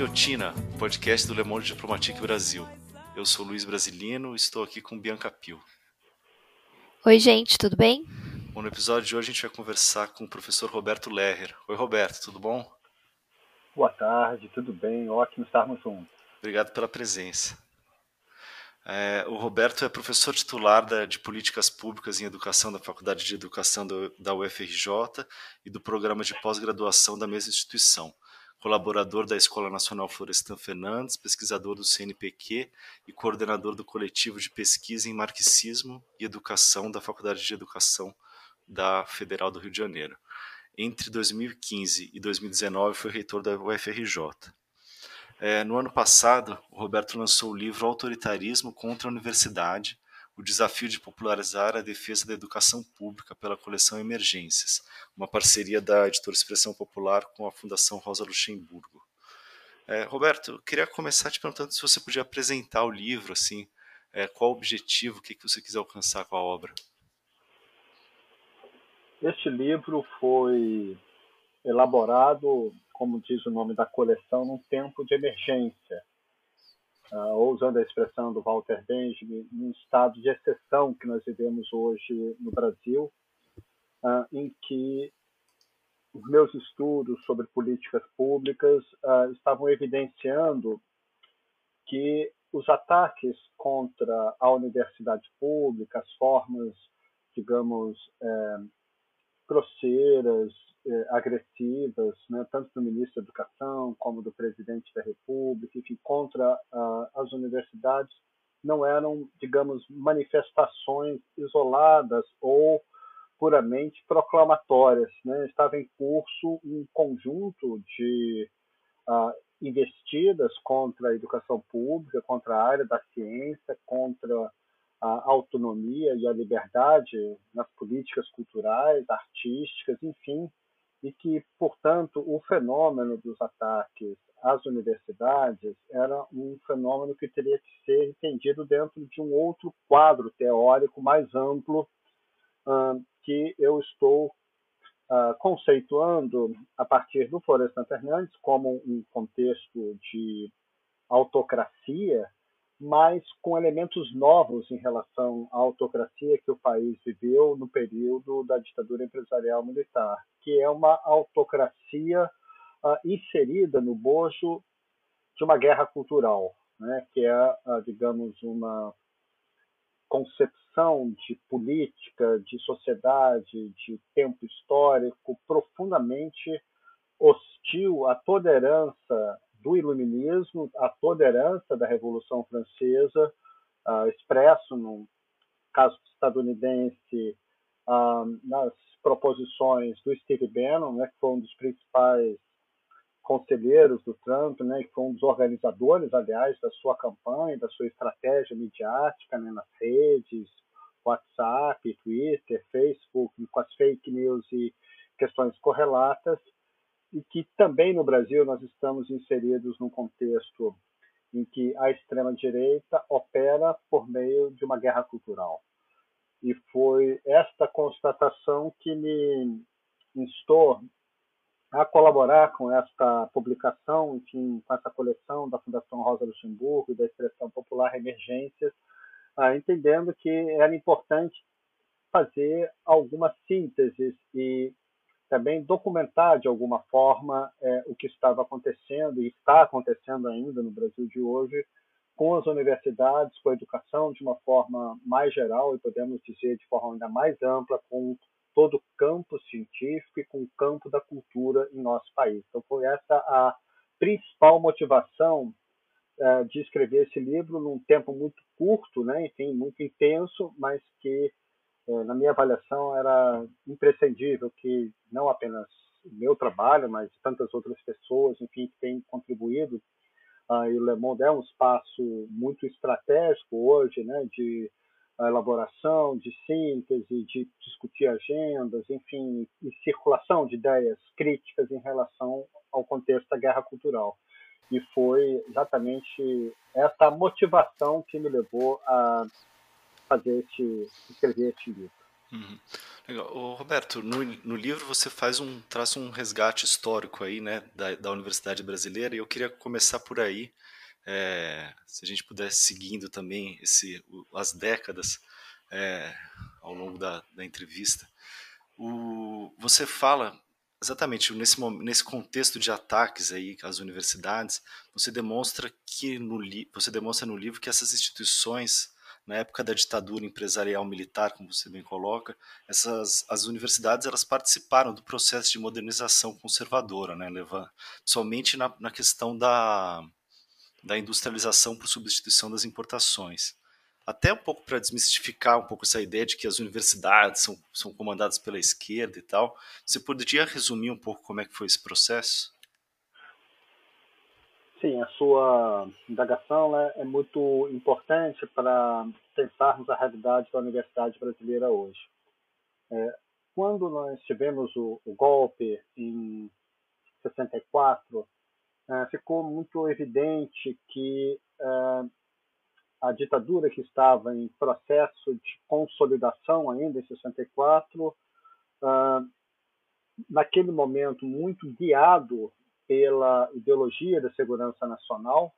Guilhotina, podcast do Le Monde Diplomatique Brasil. Eu sou Luiz Brasilino e estou aqui com Bianca Pio. Oi, gente, tudo bem? Bom, no episódio de hoje a gente vai conversar com o professor Roberto Lerrer. Oi, Roberto, tudo bom? Boa tarde, tudo bem? Ótimo estarmos juntos. Obrigado pela presença. É, o Roberto é professor titular da, de Políticas Públicas em Educação da Faculdade de Educação do, da UFRJ e do Programa de Pós-Graduação da mesma instituição colaborador da Escola Nacional Florestan Fernandes, pesquisador do CNPq e coordenador do coletivo de pesquisa em marxismo e educação da Faculdade de Educação da Federal do Rio de Janeiro. Entre 2015 e 2019 foi reitor da UFRJ. É, no ano passado, o Roberto lançou o livro Autoritarismo contra a Universidade, o desafio de popularizar a defesa da educação pública pela coleção Emergências, uma parceria da editora Expressão Popular com a Fundação Rosa Luxemburgo. É, Roberto, queria começar te perguntando se você podia apresentar o livro, assim, é, qual o objetivo, o que, que você quiser alcançar com a obra. Este livro foi elaborado, como diz o nome da coleção, num tempo de emergência, ou usando a expressão do Walter Benjamin, num estado de exceção que nós vivemos hoje no Brasil, uh, em que os meus estudos sobre políticas públicas uh, estavam evidenciando que os ataques contra a universidade pública, as formas, digamos, eh, grosseiras, eh, agressivas, né, tanto do ministro da Educação como do presidente da República, enfim, contra as universidades, não eram, digamos, manifestações isoladas ou puramente proclamatórias. Né? Estava em curso um conjunto de investidas contra a educação pública, contra a área da ciência, contra a autonomia e a liberdade nas políticas culturais, artísticas, enfim, e que, portanto, o fenômeno dos ataques às universidades era um fenômeno que teria que ser entendido dentro de um outro quadro teórico mais amplo uh, que eu estou uh, conceituando a partir do Florestan Fernandes como um contexto de autocracia mas com elementos novos em relação à autocracia que o país viveu no período da ditadura empresarial militar, que é uma autocracia uh, inserida no bojo de uma guerra cultural, né, que é, uh, digamos, uma concepção de política, de sociedade, de tempo histórico profundamente hostil à toda herança do iluminismo, a tolerância da Revolução Francesa, uh, expresso no caso estadunidense uh, nas proposições do Steve Bannon, né, que foi um dos principais conselheiros do Trump, né, que foi um dos organizadores, aliás, da sua campanha, da sua estratégia midiática né, nas redes, WhatsApp, Twitter, Facebook, com as fake news e questões correlatas e que também no Brasil nós estamos inseridos num contexto em que a extrema-direita opera por meio de uma guerra cultural. E foi esta constatação que me instou a colaborar com esta publicação, enfim, com essa coleção da Fundação Rosa Luxemburgo e da Expressão Popular Emergências, ah, entendendo que era importante fazer algumas sínteses e também documentar de alguma forma é, o que estava acontecendo e está acontecendo ainda no Brasil de hoje com as universidades, com a educação de uma forma mais geral e podemos dizer de forma ainda mais ampla com todo o campo científico e com o campo da cultura em nosso país. Então foi essa a principal motivação é, de escrever esse livro num tempo muito curto, né, enfim, muito intenso, mas que na minha avaliação, era imprescindível que não apenas o meu trabalho, mas tantas outras pessoas, enfim, que têm contribuído. Uh, e o Le Monde é um espaço muito estratégico hoje, né, de elaboração, de síntese, de discutir agendas, enfim, e circulação de ideias críticas em relação ao contexto da guerra cultural. e foi exatamente essa motivação que me levou a fazer este, escrever este livro. Uhum. Legal. Ô, Roberto, no, no, livro você faz um traz um resgate histórico aí, né, da, da Universidade Brasileira, e eu queria começar por aí, é, se a gente pudesse seguindo também esse, as décadas é, ao longo da, da entrevista. O, você fala exatamente nesse, nesse contexto de ataques aí às universidades, você demonstra que no você demonstra no livro que essas instituições na época da ditadura empresarial militar, como você bem coloca, essas as universidades elas participaram do processo de modernização conservadora, né, somente na, na questão da da industrialização por substituição das importações até um pouco para desmistificar um pouco essa ideia de que as universidades são, são comandadas pela esquerda e tal. Você poderia resumir um pouco como é que foi esse processo? Sim, a sua indagação né, é muito importante para pensarmos a realidade da universidade brasileira hoje. É, quando nós tivemos o, o golpe em 64, é, ficou muito evidente que é, a ditadura que estava em processo de consolidação ainda em 64, ah, naquele momento muito guiado pela ideologia da segurança nacional,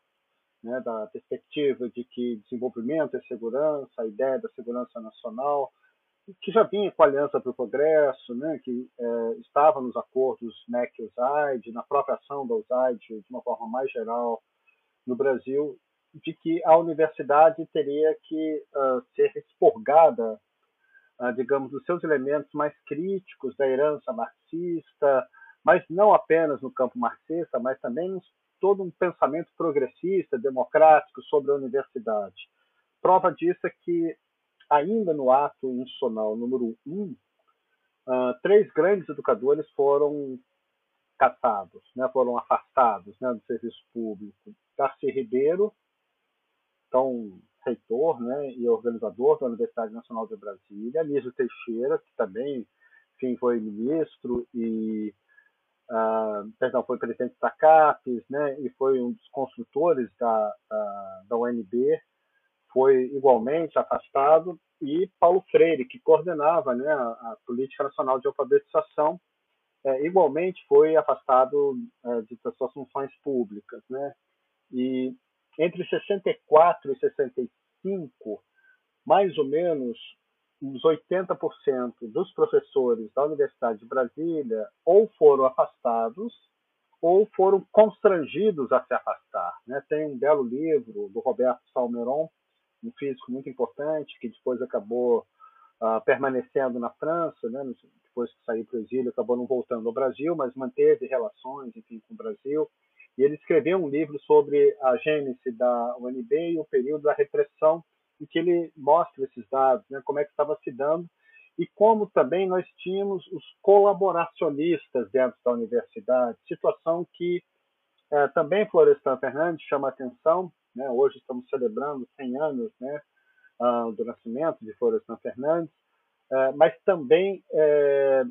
né, da perspectiva de que desenvolvimento é segurança, a ideia da segurança nacional, que já vinha com a Aliança para o Progresso, né, que é, estava nos acordos MEC-USAID, na própria ação da USAID, de uma forma mais geral, no Brasil, de que a universidade teria que uh, ser expurgada, uh, digamos, dos seus elementos mais críticos da herança marxista, mas não apenas no campo marxista, mas também todo um pensamento progressista, democrático sobre a universidade. Prova disso é que, ainda no ato insonal número 1, um, uh, três grandes educadores foram caçados, né, foram afastados né, do serviço público. Darcy Ribeiro, então reitor né, e organizador da Universidade Nacional de Brasília, Nísio Teixeira, que também enfim, foi ministro e uh, perdão, foi presidente da CAPES né, e foi um dos construtores da, da, da UNB, foi igualmente afastado, e Paulo Freire, que coordenava né, a, a Política Nacional de Alfabetização, é, igualmente foi afastado é, de suas funções públicas. Né? E entre 64 e 65, mais ou menos uns 80% dos professores da Universidade de Brasília ou foram afastados ou foram constrangidos a se afastar. Né? Tem um belo livro do Roberto Salmeron, um físico muito importante, que depois acabou uh, permanecendo na França, né? depois que saiu para o exílio, acabou não voltando ao Brasil, mas manteve relações enfim, com o Brasil e ele escreveu um livro sobre a gênese da UNB e o período da repressão, em que ele mostra esses dados, né, como é que estava se dando, e como também nós tínhamos os colaboracionistas dentro da universidade, situação que é, também Florestan Fernandes chama atenção. Né, hoje estamos celebrando 100 anos né, uh, do nascimento de Florestan Fernandes, uh, mas também é,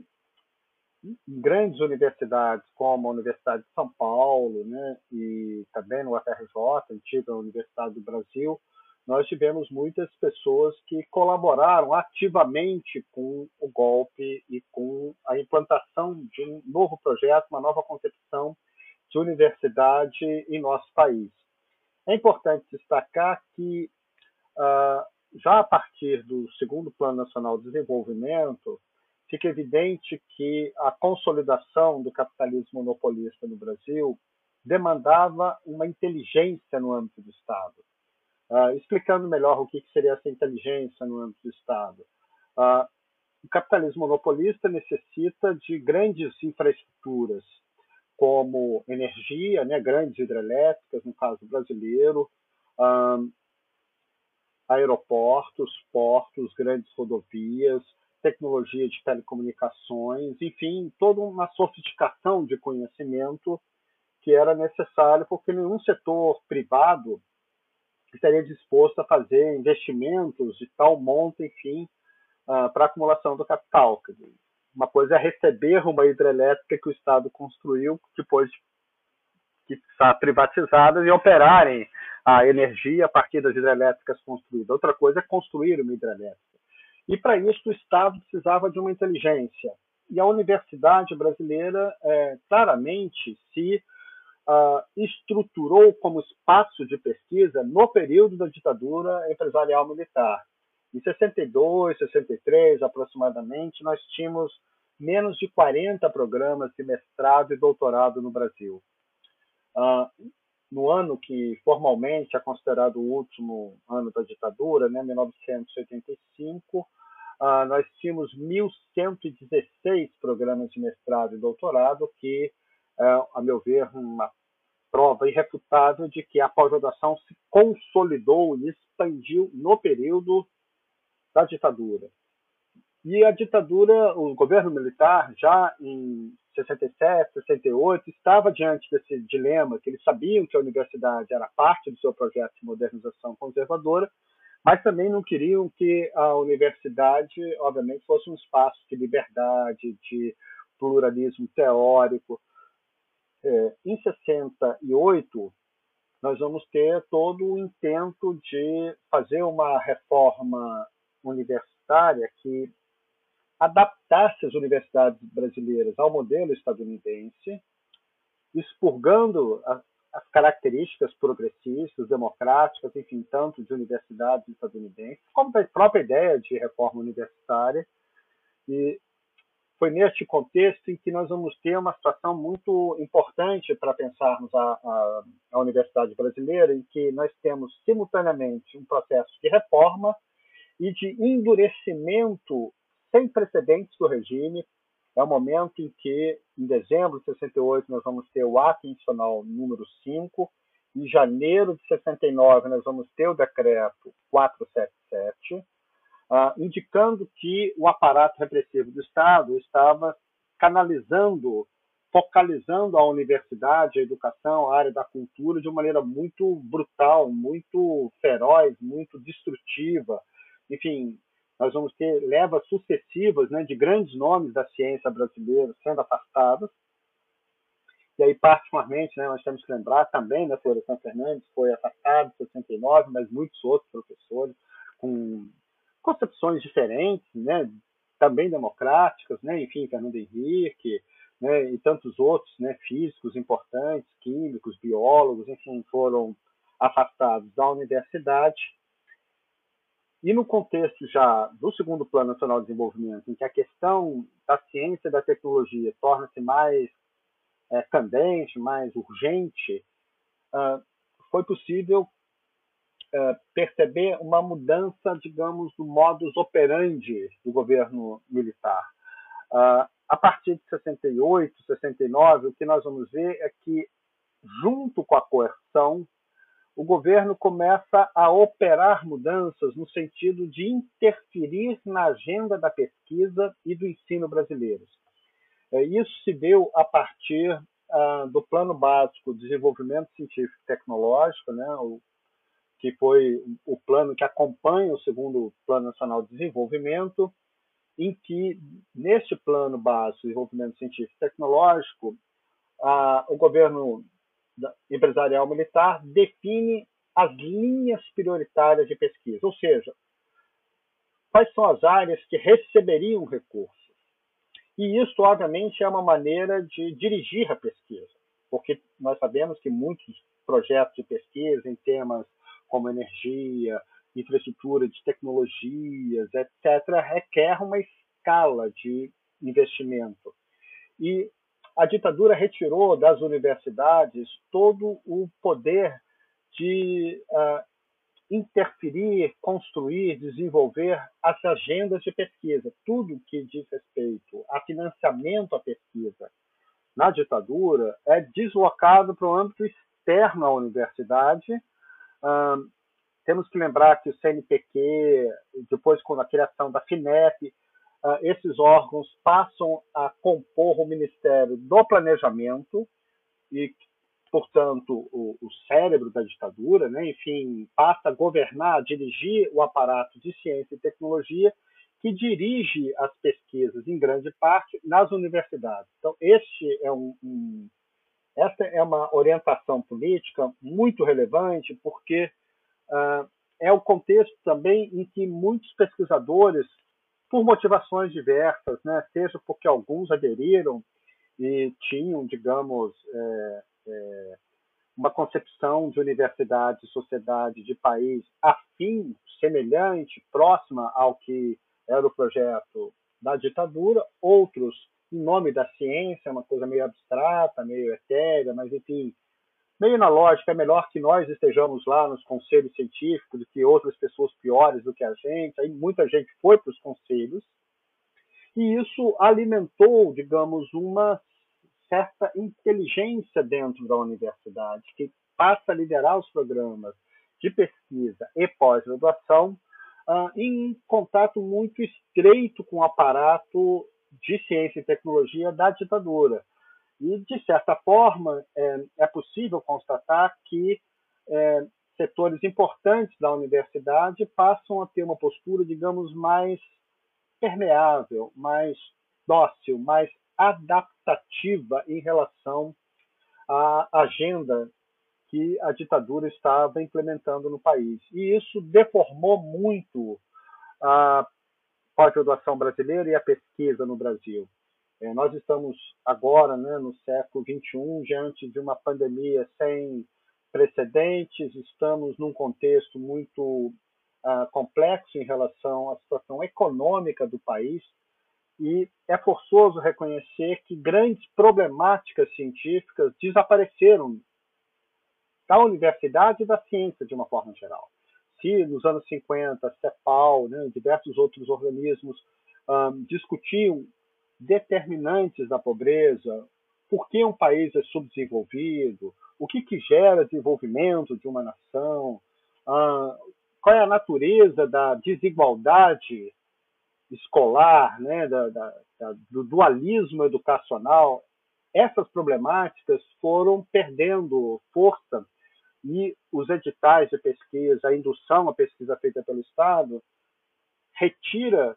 grandes universidades, como a Universidade de São Paulo, né, e também no UFRJ, antiga Universidade do Brasil, nós tivemos muitas pessoas que colaboraram ativamente com o golpe e com a implantação de um novo projeto, uma nova concepção de universidade em nosso país. É importante destacar que, uh, já a partir do segundo Plano Nacional de Desenvolvimento, fica evidente que a consolidação do capitalismo monopolista no Brasil demandava uma inteligência no âmbito do Estado. Uh, explicando melhor o que seria essa inteligência no âmbito do Estado. Uh, o capitalismo monopolista necessita de grandes infraestruturas, como energia, né, grandes hidrelétricas, no caso brasileiro, uh, aeroportos, portos, grandes rodovias, tecnologia de telecomunicações, enfim, toda uma sofisticação de conhecimento que era necessário, porque nenhum setor privado estaria disposto a fazer investimentos de tal monta, enfim, uh, para acumulação do capital. Uma coisa é receber uma hidrelétrica que o Estado construiu depois de que está privatizadas e operarem a energia a partir das hidrelétricas construídas. Outra coisa é construir uma hidrelétrica. E para isso o Estado precisava de uma inteligência. E a universidade brasileira é, claramente se uh, estruturou como espaço de pesquisa no período da ditadura empresarial militar. Em 62, 63 aproximadamente, nós tínhamos menos de 40 programas de mestrado e doutorado no Brasil. Uh, no ano que formalmente é considerado o último ano da ditadura, né, 1985, uh, nós tínhamos 1.116 programas de mestrado e doutorado, que, uh, a meu ver, uma prova irrefutável de que a pós-graduação se consolidou e expandiu no período da ditadura. E a ditadura, o governo militar, já em 67, 68, estava diante desse dilema, que eles sabiam que a universidade era parte do seu projeto de modernização conservadora, mas também não queriam que a universidade, obviamente, fosse um espaço de liberdade, de pluralismo teórico. É, em 68, nós vamos ter todo o intento de fazer uma reforma universitária que adaptasse as universidades brasileiras ao modelo estadunidense, expurgando as características progressistas, democráticas, enfim, tanto de universidades estadunidenses, como da própria ideia de reforma universitária. E foi neste contexto em que nós vamos ter uma situação muito importante para pensarmos a, a, a universidade brasileira, em que nós temos simultaneamente um processo de reforma e de endurecimento sem precedentes do regime. É o momento em que, em dezembro de 68, nós vamos ter o ato institucional número 5, em janeiro de 69, nós vamos ter o decreto 477, uh, ah, indicando que o aparato repressivo do Estado estava canalizando, focalizando a universidade, a educação, a área da cultura de uma maneira muito brutal, muito feroz, muito destrutiva. Enfim, nós vamos ter levas sucessivas né, de grandes nomes da ciência brasileira sendo afastados. E aí, particularmente, né, nós temos que lembrar também, né, Florestan Fernandes foi afastado em 69, mas muitos outros professores com concepções diferentes, né, também democráticas, né, enfim, Fernando Henrique, né, e tantos outros, né, físicos importantes, químicos, biólogos, enfim, foram afastados da universidade. E no contexto já do segundo Plano Nacional de Desenvolvimento, em que a questão da ciência e da tecnologia torna-se mais é, candente, mais urgente, uh, foi possível perceber uma mudança, digamos, do modus operandi do governo militar. Uh, a partir de 68, 69, o que nós vamos ver é que, junto com a coerção, o governo começa a operar mudanças no sentido de interferir na agenda da pesquisa e do ensino brasileiros. É, isso se deu a partir ah, do Plano Básico de Desenvolvimento Científico e Tecnológico, né, o, que foi o plano que acompanha o segundo Plano Nacional de Desenvolvimento, em que, neste Plano Básico de Desenvolvimento Científico e Tecnológico, ah, o governo empresarial militar define as linhas prioritárias de pesquisa, ou seja, quais são as áreas que receberiam recursos. E isso, obviamente, é uma maneira de dirigir a pesquisa, porque nós sabemos que muitos projetos de pesquisa em temas como energia, infraestrutura de tecnologias, etc., requer uma escala de investimento. E a ditadura retirou das universidades todo o poder de uh, interferir, construir, desenvolver as agendas de pesquisa, tudo que diz respeito a financiamento à pesquisa na ditadura é deslocado para o âmbito externo à universidade. Temos que lembrar que o CNPq, depois com a criação da FINEP, uh, esses órgãos passam a compor o Ministério do Planejamento e, portanto, o, o cérebro da ditadura, né? enfim, passa a governar, a dirigir o aparato de ciência e tecnologia que dirige as pesquisas, em grande parte, nas universidades. Então, este é um, um, Essa é uma orientação política muito relevante, porque uh, é o contexto também em que muitos pesquisadores, por motivações diversas, né, seja porque alguns aderiram e tinham, digamos, é, é, uma concepção de universidade, sociedade, de país afim, semelhante, próxima ao que era o projeto da ditadura, outros nome da ciência, uma coisa meio abstrata, meio etérea, mas enfim, meio na lógica, é melhor que nós estejamos lá nos conselhos científicos do que outras pessoas piores do que a gente. Aí muita gente foi para os conselhos e isso alimentou, digamos, uma certa inteligência dentro da universidade que passa a liderar os programas de pesquisa e pós-graduação uh, em contato muito estreito com o aparato de ciência e tecnologia da ditadura. E, de certa forma, é, é possível constatar que é, setores importantes da universidade passam a ter uma postura, digamos, mais permeável, mais dócil, mais adaptativa em relação à agenda que a ditadura estava implementando no país. E isso deformou muito a pós-graduação brasileira e a pesquisa no Brasil. É, nós estamos agora, né, no século XXI, diante de uma pandemia sem precedentes, estamos num contexto muito uh, complexo em relação à situação econômica do país, e é forçoso reconhecer que grandes problemáticas científicas desapareceram da universidade e da ciência de uma forma geral. Nos anos 50, a CEPAL, né, diversos outros organismos um, discutiam determinantes da pobreza, por que um país é subdesenvolvido, o que, que gera desenvolvimento de uma nação, qual é a natureza da desigualdade escolar, né, da, da, da, do dualismo educacional, essas problemáticas foram perdendo força e os editais de pesquisa, a indução à pesquisa feita pelo Estado, retira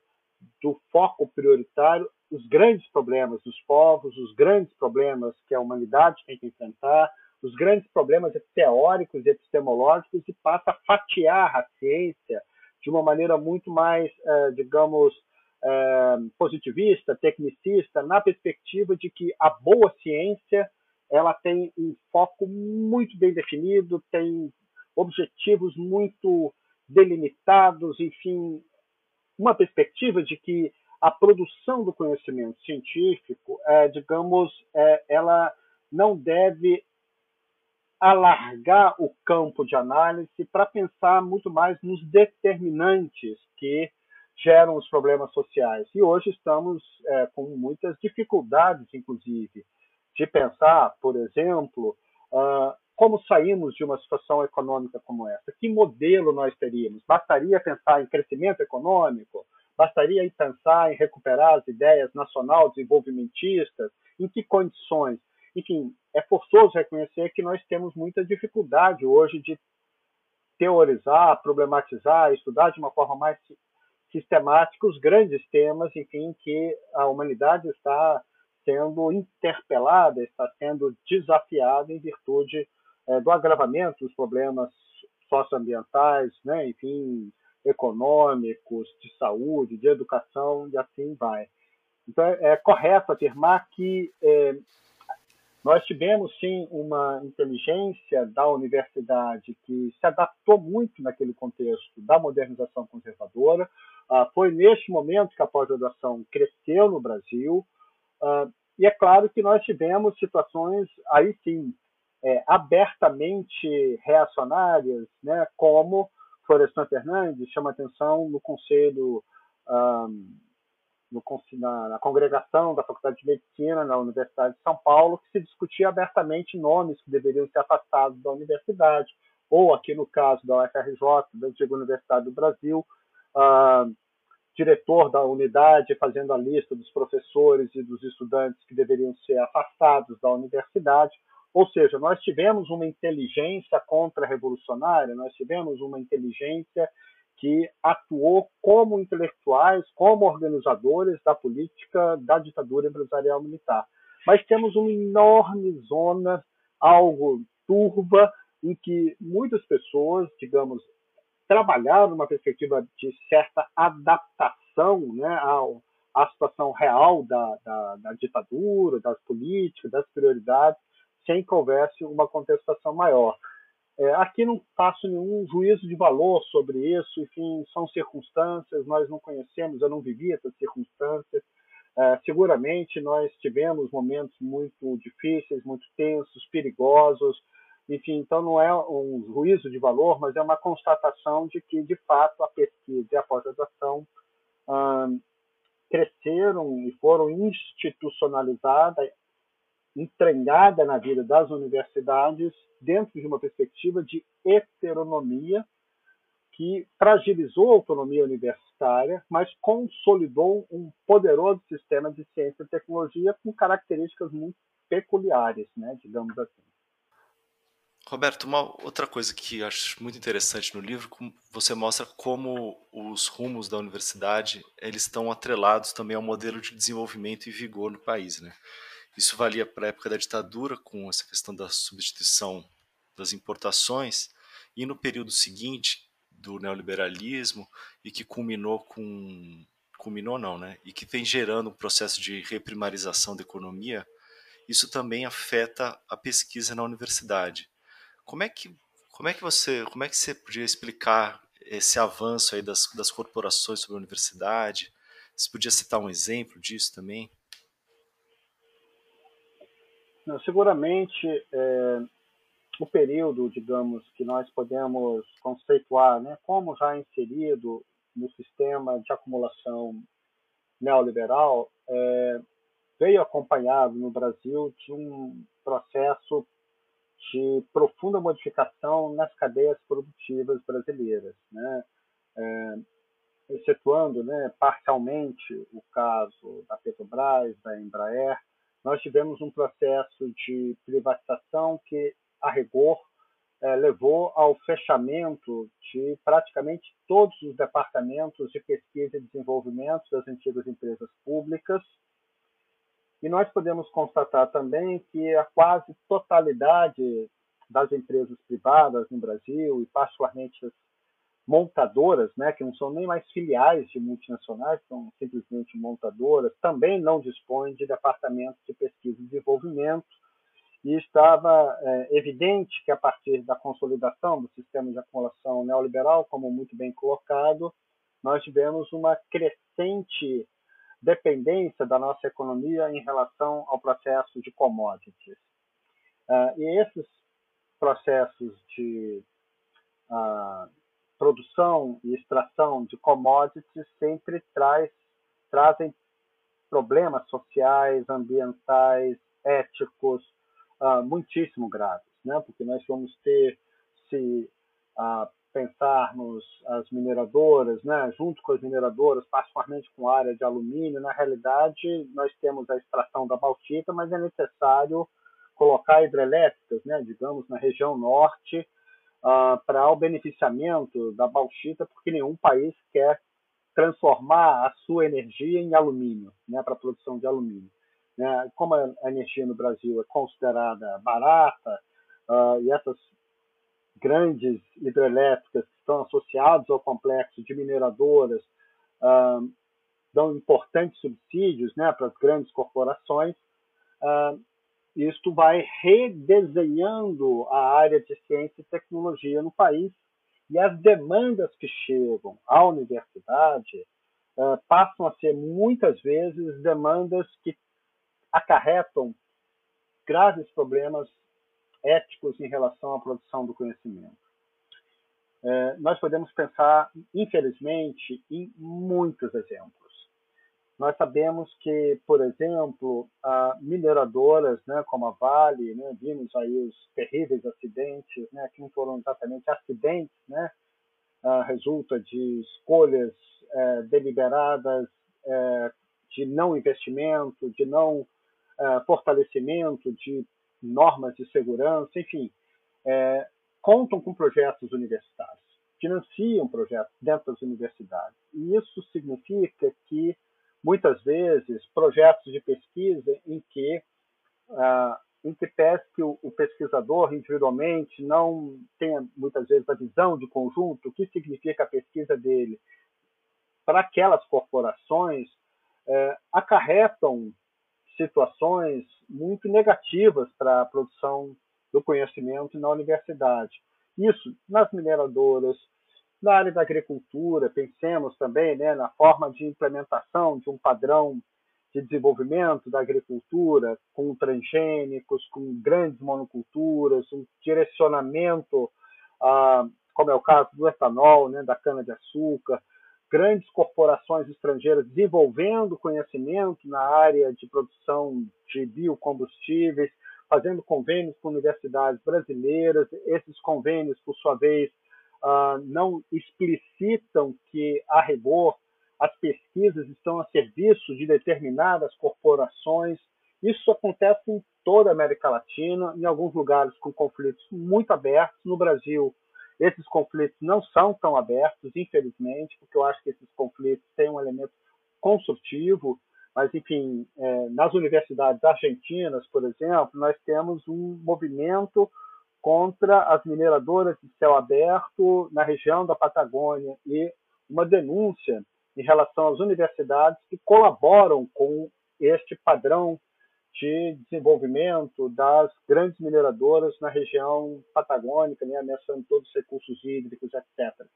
do foco prioritário os grandes problemas dos povos, os grandes problemas que a humanidade tem que enfrentar, os grandes problemas teóricos e epistemológicos e passa a fatiar a ciência de uma maneira muito mais, eh, digamos, eh, positivista, tecnicista, na perspectiva de que a boa ciência ela tem um foco muito bem definido, tem objetivos muito delimitados, enfim, uma perspectiva de que a produção do conhecimento científico, é, digamos, é, ela não deve alargar o campo de análise para pensar muito mais nos determinantes que geram os problemas sociais. E hoje estamos é, com muitas dificuldades, inclusive, de pensar, por exemplo, uh, como saímos de uma situação econômica como essa? Que modelo nós teríamos? Bastaria pensar em crescimento econômico? Bastaria pensar em recuperar as ideias nacional desenvolvimentistas? Em que condições? Enfim, é forçoso reconhecer que nós temos muita dificuldade hoje de teorizar, problematizar, estudar de uma forma mais sistemática os grandes temas, enfim, que a humanidade está sendo interpelada, está sendo desafiada em virtude é, do agravamento dos problemas socioambientais, né, enfim, econômicos, de saúde, de educação e assim vai. Então é, correto afirmar que é, nós tivemos sim uma inteligência da universidade que se adaptou muito naquele contexto da modernização conservadora. Ah, foi neste momento que a pós-graduação cresceu no Brasil. Ah, e é claro que nós tivemos situações aí sim é, abertamente reacionárias, né, como Florestan Fernandes chama atenção no Conselho, um, no, na, na, congregação da Faculdade de Medicina na Universidade de São Paulo, que se discutia abertamente nomes que deveriam ser afastados da universidade, ou aqui no caso da UFRJ, da antiga Universidade do Brasil, uh, diretor da unidade fazendo a lista dos professores e dos estudantes que deveriam ser afastados da universidade. Ou seja, nós tivemos uma inteligência contra-revolucionária, nós tivemos uma inteligência que atuou como intelectuais, como organizadores da política da ditadura empresarial militar. mas temos uma enorme zona, algo turva, em que muitas pessoas, digamos, trabalharam numa perspectiva de certa adaptação né, ao, à situação real da, da, da ditadura, das políticas, das prioridades, sem que houvesse uma contestação maior. É, aqui não faço nenhum juízo de valor sobre isso, enfim, são circunstâncias, nós não conhecemos, eu não vivi essas circunstâncias. É, seguramente nós tivemos momentos muito difíceis, muito tensos, perigosos, enfim, então não é um juízo de valor, mas é uma constatação de que, de fato, a pesquisa e a pós-graduação cresceram e foram institucionalizadas entranhada na vida das universidades dentro de uma perspectiva de heteronomia que fragilizou a autonomia universitária, mas consolidou um poderoso sistema de ciência e tecnologia com características muito peculiares, né, digamos assim. Roberto, uma outra coisa que acho muito interessante no livro, você mostra como os rumos da universidade eles estão atrelados também ao modelo de desenvolvimento e vigor no país, né? Isso valia para a época da ditadura, com essa questão da substituição das importações, e no período seguinte do neoliberalismo e que culminou com culminou não, né? E que vem gerando um processo de reprimarização da economia, isso também afeta a pesquisa na universidade. Como é que como é que você como é que você podia explicar esse avanço aí das, das corporações sobre a universidade? Você podia citar um exemplo disso também? Não, seguramente, é, o período, digamos, que nós podemos conceituar né, como já inserido no sistema de acumulação neoliberal, é, veio acompanhado no Brasil de um processo de profunda modificação nas cadeias produtivas brasileiras, né? É, excetuando né, parcialmente o caso da Petrobras, da Embraer, nós tivemos um processo de privatização que, a rigor, é, levou ao fechamento de praticamente todos os departamentos de pesquisa e desenvolvimento das antigas empresas públicas. E nós podemos constatar também que a quase totalidade das empresas privadas no Brasil, e particularmente as montadoras, né, que não são nem mais filiais de multinacionais, são simplesmente montadoras, também não dispõem de departamentos de pesquisa e desenvolvimento, e estava é, evidente que a partir da consolidação do sistema de acumulação neoliberal, como muito bem colocado, nós tivemos uma crescente dependência da nossa economia em relação ao processo de commodities. Uh, e esses processos de uh, produção e extração de commodities sempre traz, trazem problemas sociais, ambientais, éticos uh, muitíssimo graves, né? porque nós vamos ter, se pensarmos as mineradoras, né? junto com as mineradoras, particularmente com a área de alumínio, na realidade nós temos a extração da bauxita, mas é necessário colocar hidrelétricas, né? digamos, na região norte, uh, para o beneficiamento da bauxita, porque nenhum país quer transformar a sua energia em alumínio, né, para a produção de alumínio. Né? Como a energia no Brasil é considerada barata, uh, e essas grandes hidrelétricas que estão associadas ao complexo de mineradoras uh, dão importantes subsídios né, para as grandes corporações, uh, isto vai redesenhando a área de ciência e tecnologia no país e as demandas que chegam à universidade uh, passam a ser muitas vezes demandas que acarretam graves problemas éticos em relação à produção do conhecimento. Uh, nós podemos pensar, infelizmente, em muitos exemplos. Nós sabemos que, por exemplo, mineradoras, né, como a Vale, né, vimos aí os terríveis acidentes, né, que não foram exatamente acidentes, né, resulta de escolhas é, deliberadas é, de não investimento, de não é, fortalecimento de normas de segurança, enfim, é, contam com projetos universitários, financiam projetos dentro das universidades. E isso significa que muitas vezes, projetos de pesquisa em que uh, em que pese que o, o, pesquisador individualmente não tenha muitas vezes a visão de conjunto, o que significa a pesquisa dele para aquelas corporações, uh, acarretam situações muito negativas para a produção do conhecimento na universidade. Isso nas mineradoras, na área da agricultura, pensemos também né, na forma de implementação de um padrão de desenvolvimento da agricultura com transgênicos, com grandes monoculturas, um direcionamento, ah, como é o caso do etanol, né, da cana-de-açúcar, grandes corporações estrangeiras desenvolvendo conhecimento na área de produção de biocombustíveis, fazendo convênios com universidades brasileiras. Esses convênios, por sua vez, uh, não explicitam que, a rigor, as pesquisas estão a serviço de determinadas corporações. Isso acontece em toda a América Latina, em alguns lugares com conflitos muito abertos. No Brasil, esses conflitos não são tão abertos, infelizmente, porque eu acho que esses conflitos têm um elemento construtivo. Mas, enfim, é, nas universidades argentinas, por exemplo, nós temos um movimento contra as mineradoras de céu aberto na região da Patagônia e uma denúncia em relação às universidades que colaboram com este padrão de desenvolvimento das grandes mineradoras na região patagônica, né, ameaçando todos os recursos hídricos, etc.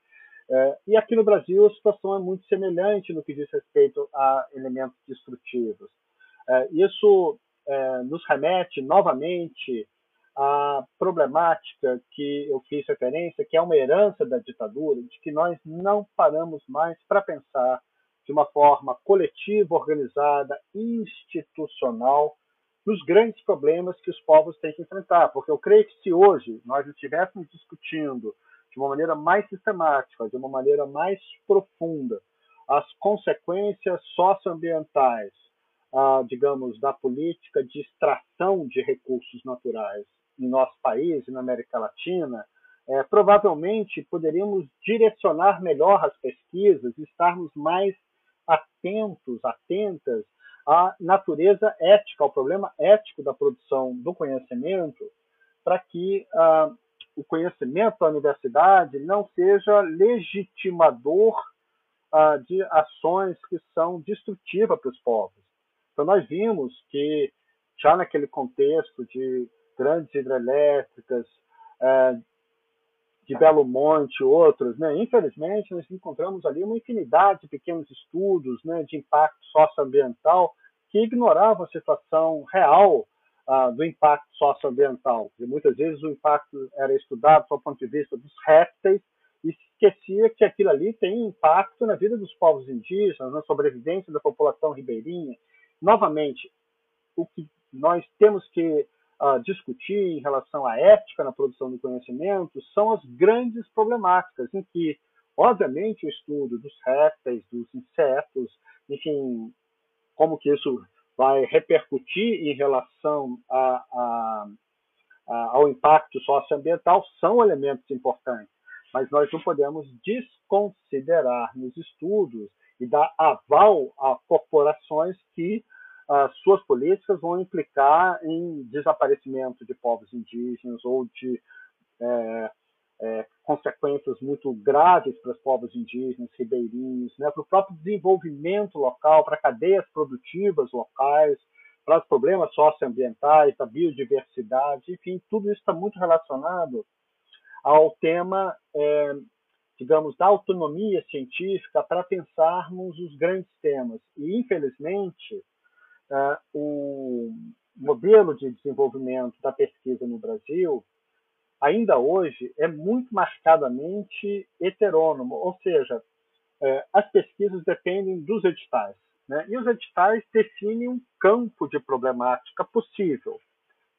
É, e aqui no Brasil a situação é muito semelhante no que diz respeito a elementos destrutivos. É, isso é, nos remete novamente a problemática que eu fiz referência, que é uma herança da ditadura, de que nós não paramos mais para pensar de uma forma coletiva, organizada, institucional, nos grandes problemas que os povos têm que enfrentar. Porque eu creio que se hoje nós estivéssemos discutindo de uma maneira mais sistemática, de uma maneira mais profunda, as consequências socioambientais, ah, digamos, da política de extração de recursos naturais em nosso país e na América Latina, é, provavelmente poderíamos direcionar melhor as pesquisas e estarmos mais atentos, atentas à natureza ética, ao problema ético da produção do conhecimento, para que ah, o conhecimento da universidade não seja legitimador ah, de ações que são destrutivas para os povos. Então, nós vimos que, já naquele contexto de grandes hidrelétricas, é, de Belo Monte, outros, né? Infelizmente, nós encontramos ali uma infinidade de pequenos estudos, né, de impacto socioambiental que ignoravam a situação real uh, do impacto socioambiental. E muitas vezes o impacto era estudado do ponto de vista dos répteis e esquecia que aquilo ali tem impacto na vida dos povos indígenas, na sobrevivência da população ribeirinha. Novamente, o que nós temos que uh, discutir em relação à ética na produção do conhecimento são as grandes problemáticas, em que, obviamente, o estudo dos répteis, dos insetos, enfim, como que isso vai repercutir em relação a, a, a, ao impacto socioambiental são elementos importantes, mas nós não podemos desconsiderar nos estudos e dar aval a corporações que as suas políticas vão implicar em desaparecimento de povos indígenas ou de é, é, consequências muito graves para os povos indígenas, ribeirinhos, né, para o próprio desenvolvimento local, para cadeias produtivas locais, para os problemas socioambientais, da biodiversidade, enfim, tudo isso está muito relacionado ao tema, é, digamos, da autonomia científica para pensarmos os grandes temas. E, infelizmente, uh, o modelo de desenvolvimento da pesquisa no Brasil ainda hoje é muito marcadamente heterônomo, ou seja, uh, as pesquisas dependem dos editais. Né? E os editais definem um campo de problemática possível.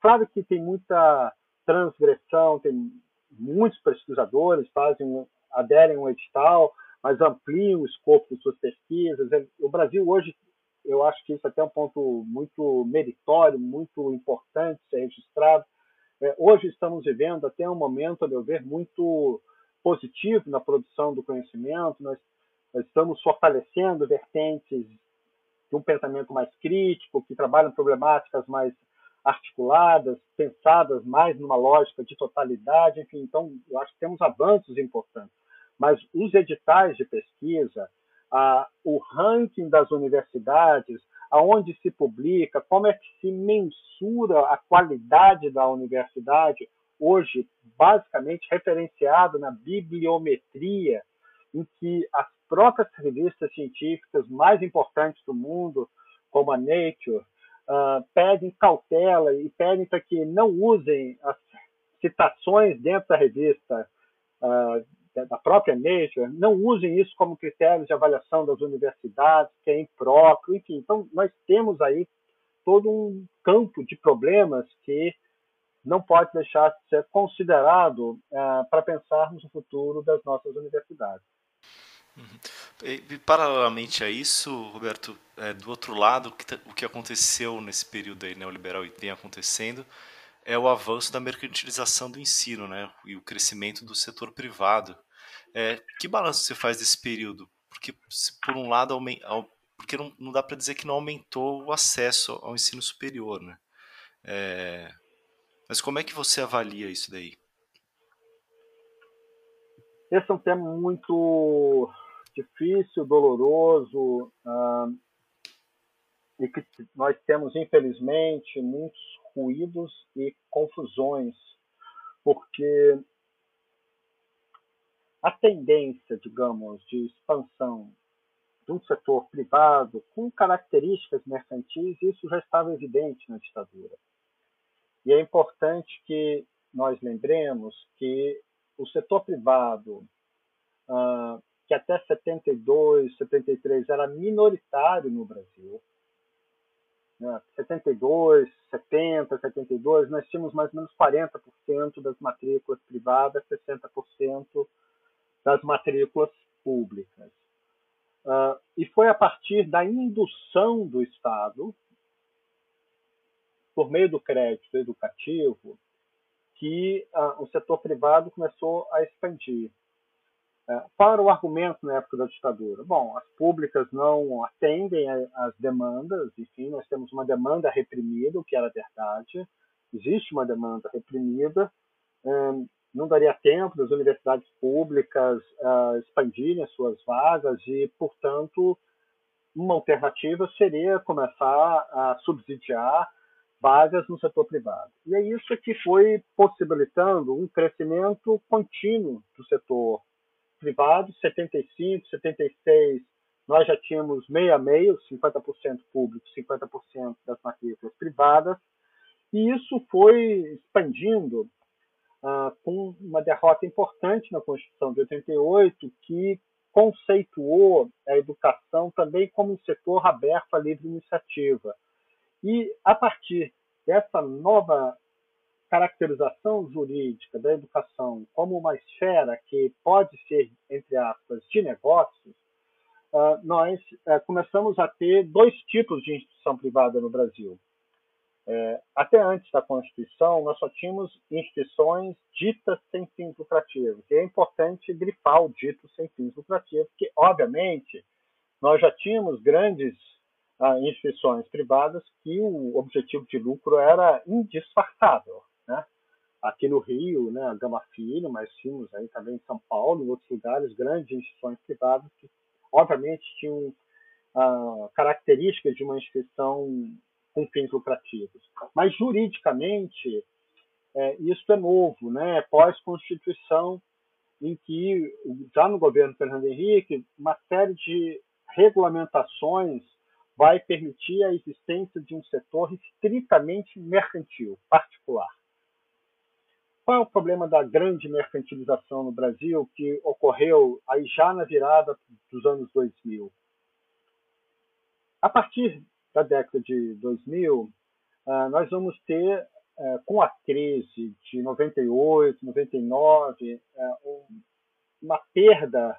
Claro que tem muita transgressão, tem muitos pesquisadores fazem aderem um edital, mas ampliam o escopo de suas pesquisas. O Brasil hoje eu acho que isso até é um ponto muito meritório, muito importante ser registrado. É, hoje estamos vivendo até um momento, a meu ver, muito positivo na produção do conhecimento. Nós, nós estamos fortalecendo vertentes de um pensamento mais crítico, que trabalham problemáticas mais articuladas, pensadas mais numa lógica de totalidade, enfim, então eu acho que temos avanços importantes. Mas os editais de pesquisa, ah, o ranking das universidades, aonde se publica, como é que se mensura a qualidade da universidade, hoje basicamente referenciado na bibliometria, em que as próprias revistas científicas mais importantes do mundo, como a Nature, uh, pedem cautela e pedem para que não usem as citações dentro da revista uh, da própria Nature, não usem isso como critério de avaliação das universidades, que é impróprio, enfim. Então, nós temos aí todo um campo de problemas que não pode deixar de ser considerado uh, para pensarmos no futuro das nossas universidades. Uhum. E, e, paralelamente a isso, Roberto, é, do outro lado, o que, o que aconteceu nesse período aí neoliberal e tem acontecendo é o avanço da mercantilização do ensino, né, e o crescimento do setor privado. É, que balanço você faz desse período? Porque, por um lado, porque não, não dá para dizer que não aumentou o acesso ao ensino superior, né? É, mas como é que você avalia isso daí? Esse é um tema muito difícil, doloroso, uh, e que nós temos, infelizmente, muitos ruídos e confusões, porque a tendência, digamos, de expansão um setor privado com características mercantis, isso já estava evidente na ditadura. E é importante que nós lembremos que o setor privado, uh, que até 72, 73 era minoritário no Brasil. Né? 72, 70, 72, nós tínhamos mais ou menos 40% das matrículas privadas, 60% das matrículas públicas. Uh, e foi a partir da indução do Estado, por meio do crédito educativo, que uh, o setor privado começou a expandir. É, era o argumento na época da ditadura? Bom, as públicas não atendem às demandas, enfim, nós temos uma demanda reprimida, o que era verdade, existe uma demanda reprimida, hum, não daria tempo das universidades públicas uh, expandirem as suas vagas e, portanto, uma alternativa seria começar a subsidiar vagas no setor privado. E é isso que foi possibilitando um crescimento contínuo do setor privados, 75, 76, nós já tínhamos meio a meio, 50% público, 50% das matrículas privadas, e isso foi expandindo ah, com uma derrota importante na Constituição de 88, que conceituou a educação também como um setor aberto à livre iniciativa. E, a partir dessa nova caracterização jurídica da educação como uma esfera que pode ser, entre aspas, de negócios, uh, nós uh, começamos a ter dois tipos de instituição privada no Brasil. Uh, até antes da Constituição, nós só tínhamos instituições ditas sem fins lucrativos. E é importante grifar o dito sem fins lucrativos, porque, obviamente, nós já tínhamos grandes ah, instituições privadas que o objetivo de lucro era indisfarçável. Né? Aqui no Rio, né, a Gama Filho, mas tínhamos aí também em São Paulo, em outros lugares, grandes instituições privadas que, obviamente, tinham ah, características de uma instituição com fins lucrativos. Mas, juridicamente, é, isso é novo, né? pós-Constituição, em que, já no governo Fernando Henrique, uma série de regulamentações vai permitir a existência de um setor estritamente mercantil, particular. Qual é o problema da grande mercantilização no Brasil que ocorreu aí já na virada dos anos 2000? A partir da década de 2000, ah, nós vamos ter, eh, com a crise de 98, 99, eh, uma perda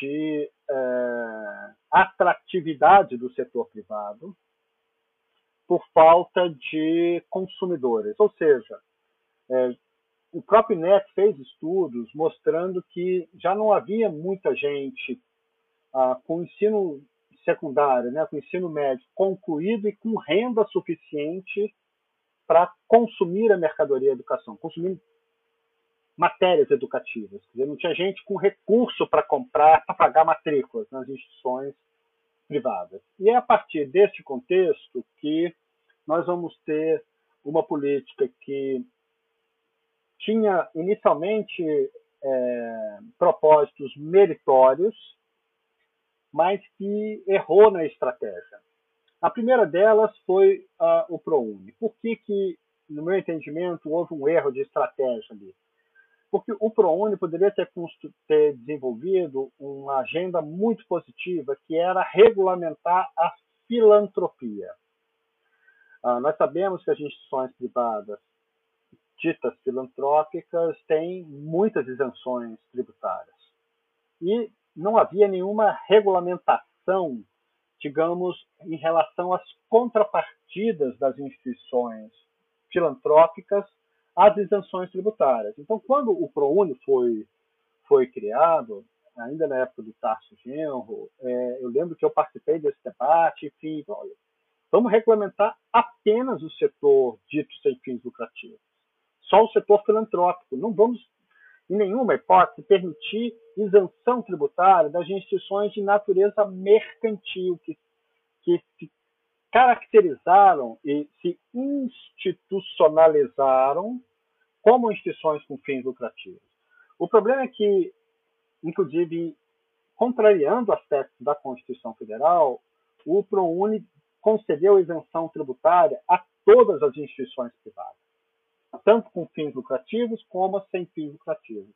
de atratividade do setor privado por falta de consumidores. Ou seja, o próprio INEP fez estudos mostrando que já não havia muita gente ah, com ensino secundário, né, com ensino médio concluído e com renda suficiente para consumir a mercadoria educação, consumir matérias educativas. Dizer, não tinha gente com recurso para comprar, para pagar matrículas nas instituições privadas. E é a partir deste contexto que nós vamos ter uma política que tinha inicialmente é, propósitos meritórios, mas que errou na estratégia. A primeira delas foi uh, o ProUni. Por que, que, no meu entendimento, houve um erro de estratégia ali? Porque o ProUni poderia ter, ter desenvolvido uma agenda muito positiva, que era regulamentar a filantropia. Uh, nós sabemos que as instituições privadas ditas filantrópicas têm muitas isenções tributárias. E não havia nenhuma regulamentação, digamos, em relação às contrapartidas das instituições filantrópicas às isenções tributárias. Então, quando o ProUni foi, foi criado, ainda na época do Tarso Genro, é, eu lembro que eu participei desse debate, enfim, olha, vamos regulamentar apenas o setor dito sem fins lucrativos, só o setor filantrópico, não vamos em nenhuma hipótese, permitir isenção tributária das instituições de natureza mercantil, que, que se caracterizaram e se institucionalizaram como instituições com fins lucrativos. O problema é que, inclusive, contrariando aspectos da Constituição Federal, o ProUni concedeu isenção tributária a todas as instituições privadas tanto com fins lucrativos como sem fins lucrativos.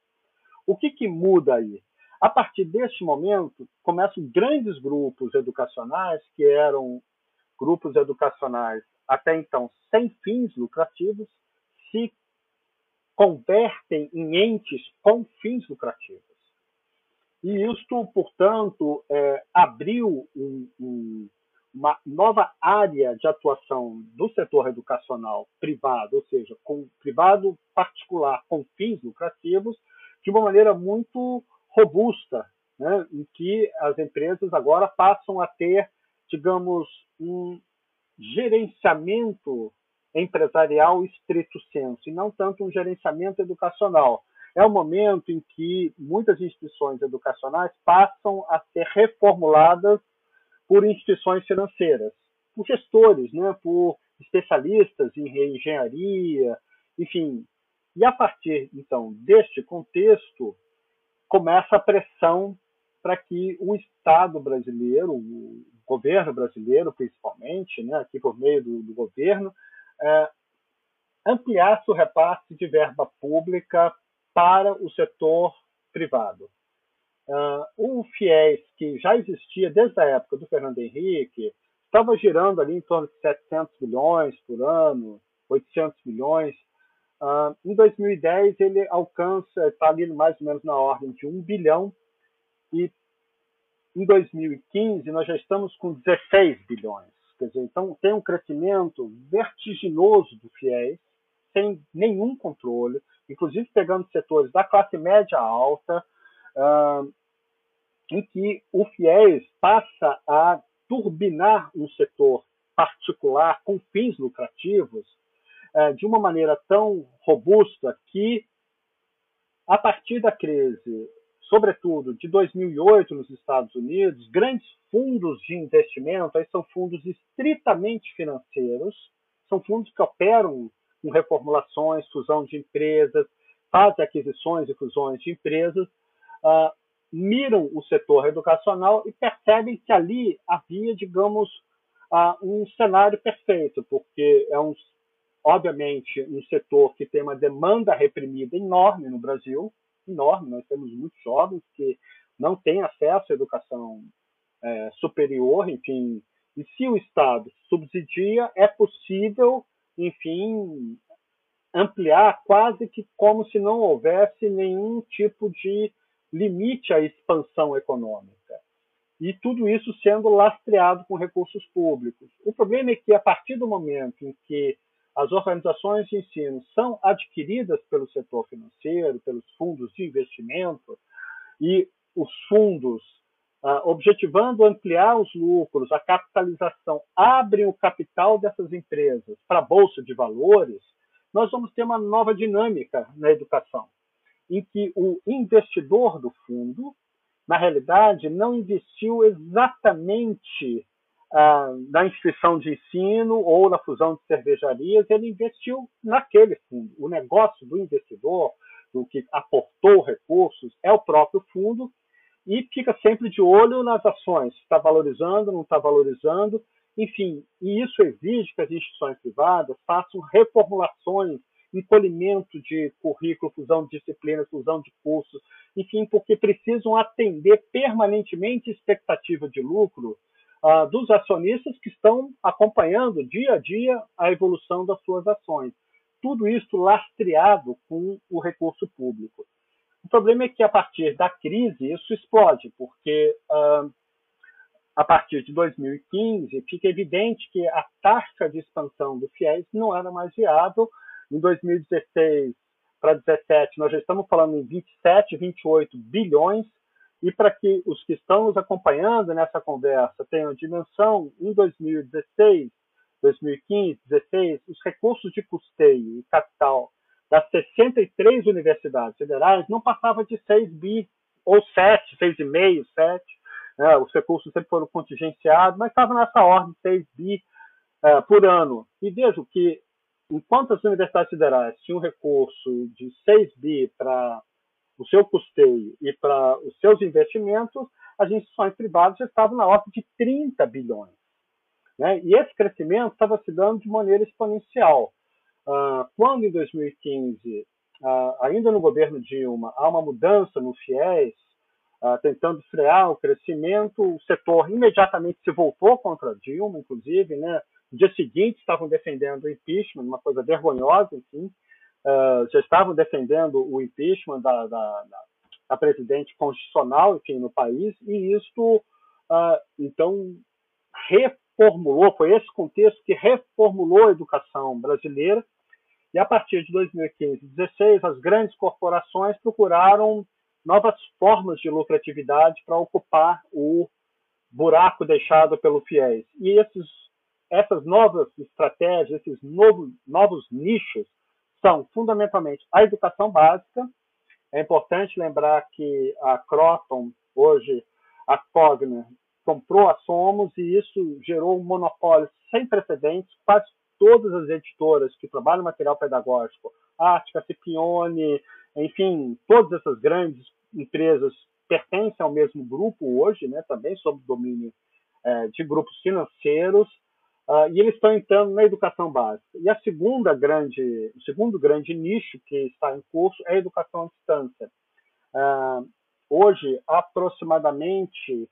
O que, que muda aí? A partir deste momento, começam grandes grupos educacionais, que eram grupos educacionais até então sem fins lucrativos, se convertem em entes com fins lucrativos. E isto, portanto, é, abriu um, um, uma nova área de atuação do setor educacional privado, ou seja, com privado particular com fins lucrativos, de uma maneira muito robusta, né, em que as empresas agora passam a ter, digamos, um gerenciamento empresarial estrito senso, e não tanto um gerenciamento educacional. É o momento em que muitas instituições educacionais passam a ser reformuladas por instituições financeiras, por gestores, né, por especialistas em engenharia, enfim. E a partir, então, deste contexto, começa a pressão para que o Estado brasileiro, o governo brasileiro, principalmente, né, aqui por meio do, do governo, é, ampliasse o repasse de verba pública para o setor privado. Uh, o FIES, que já existia desde a época do Fernando Henrique, estava girando ali em torno de 700 milhões por ano, 800 milhões. Uh, em 2010, ele alcança, está ali mais ou menos na ordem de 1 bilhão, e em 2015 nós já estamos com 16 bilhões. Quer dizer, então tem um crescimento vertiginoso do FIES, sem nenhum controle, inclusive pegando setores da classe média alta, uh, em que o FIES passa a turbinar um setor particular com fins lucrativos uh, de uma maneira tão robusta que, a partir da crise, sobretudo de 2008 nos Estados Unidos, grandes fundos de investimento, aí são fundos estritamente financeiros, são fundos que operam com reformulações, fusão de empresas, fazem aquisições e fusões de empresas, uh, miram o setor educacional e percebem que ali havia, digamos, uh, um cenário perfeito, porque é um, obviamente, um setor que tem uma demanda reprimida enorme no Brasil, enorme. Nós temos muitos jovens que não têm acesso à educação é, superior, enfim. E se o Estado subsidia, é possível, enfim, ampliar quase que como se não houvesse nenhum tipo de limite à expansão econômica. E tudo isso sendo lastreado com recursos públicos. O problema é que, a partir do momento em que as organizações de ensino são adquiridas pelo setor financeiro, pelos fundos de investimento, e os fundos uh, objetivando ampliar os lucros, a capitalização, abrem o capital dessas empresas para a bolsa de valores, nós vamos ter uma nova dinâmica na educação, em que o investidor do fundo, na realidade, não investiu exatamente ah, na instituição de ensino ou na fusão de cervejarias, ele investiu naquele fundo. O negócio do investidor, do que aportou recursos, é o próprio fundo e fica sempre de olho nas ações, está valorizando, não está valorizando, enfim, e isso exige que as instituições privadas façam reformulações, encolhimento de currículo, fusão de disciplinas, fusão de cursos, enfim, porque precisam atender permanentemente expectativa de lucro uh, dos acionistas que estão acompanhando dia a dia a evolução das suas ações. Tudo isso lastreado com o recurso público. O problema é que a partir da crise isso explode, porque uh, a partir de 2015 fica evidente que a taxa de expansão do FIES não era mais viável. Em 2016 para 2017 nós já estamos falando em 27, 28 bilhões e para que os que estão nos acompanhando nessa conversa tenham dimensão, em 2016, 2015, 2016, os recursos de custeio e capital das 63 universidades federais não passava de 6 bi, ou 7, 6,5, 7. Né? Os recursos sempre foram contingenciados, mas estava nessa ordem, 6 bi uh, por ano. E vejo que, enquanto as universidades federais tinham recurso de 6 bi para o seu custeio e para os seus investimentos, as instituições privadas já estavam na ordem de 30 bilhões. Né? E esse crescimento estava se dando de maneira exponencial. Uh, quando em 2015, uh, ah, ainda no governo Dilma, há uma mudança no FIES, uh, tentando frear o crescimento, o setor imediatamente se voltou contra Dilma, inclusive, né? No dia seguinte estavam defendendo o impeachment, uma coisa vergonhosa, enfim, já estavam defendendo o impeachment da, da, da, presidente constitucional, enfim, no país, e isto, então, reformulou, foi esse contexto que reformulou a educação brasileira e a partir de 2015 e 2016, as grandes corporações procuraram novas formas de lucratividade para ocupar o buraco deixado pelo FIES. E esses, essas novas estratégias, esses novos, novos nichos, são fundamentalmente a educação básica. É importante lembrar que a Croton, hoje a Cogna, comprou a Somos e isso gerou um monopólio sem precedentes, quase todas as editoras que trabalham material pedagógico, Ática, Cipione, enfim, todas essas grandes empresas pertencem ao mesmo grupo hoje, né, também sob domínio é, de grupos financeiros, uh, e eles estão entrando na educação básica. E a segunda grande, o segundo grande nicho que está em curso é a educação à distância. Uh, hoje, aproximadamente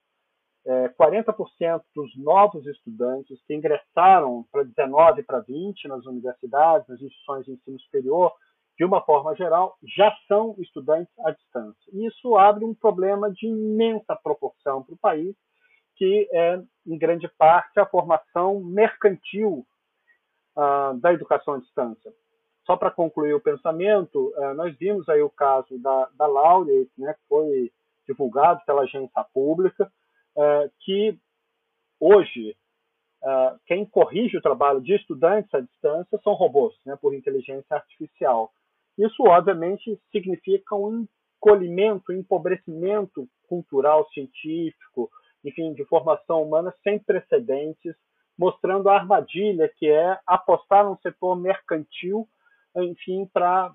é, 40% dos novos estudantes que ingressaram para 19 para 20 nas universidades, nas instituições de ensino superior, de uma forma geral, já são estudantes à distância. E isso abre um problema de imensa proporção para o país, que é, em grande parte, a formação mercantil uh, da educação à distância. Só para concluir o pensamento, uh, nós vimos aí o caso da, da Laureate, né, que foi divulgado pela agência pública, uh, que hoje uh, quem corrige o trabalho de estudantes à distância são robôs, né, por inteligência artificial. Isso, obviamente, significa um encolhimento, um empobrecimento cultural, científico, enfim, de formação humana sem precedentes, mostrando a armadilha que é apostar num setor mercantil, enfim, para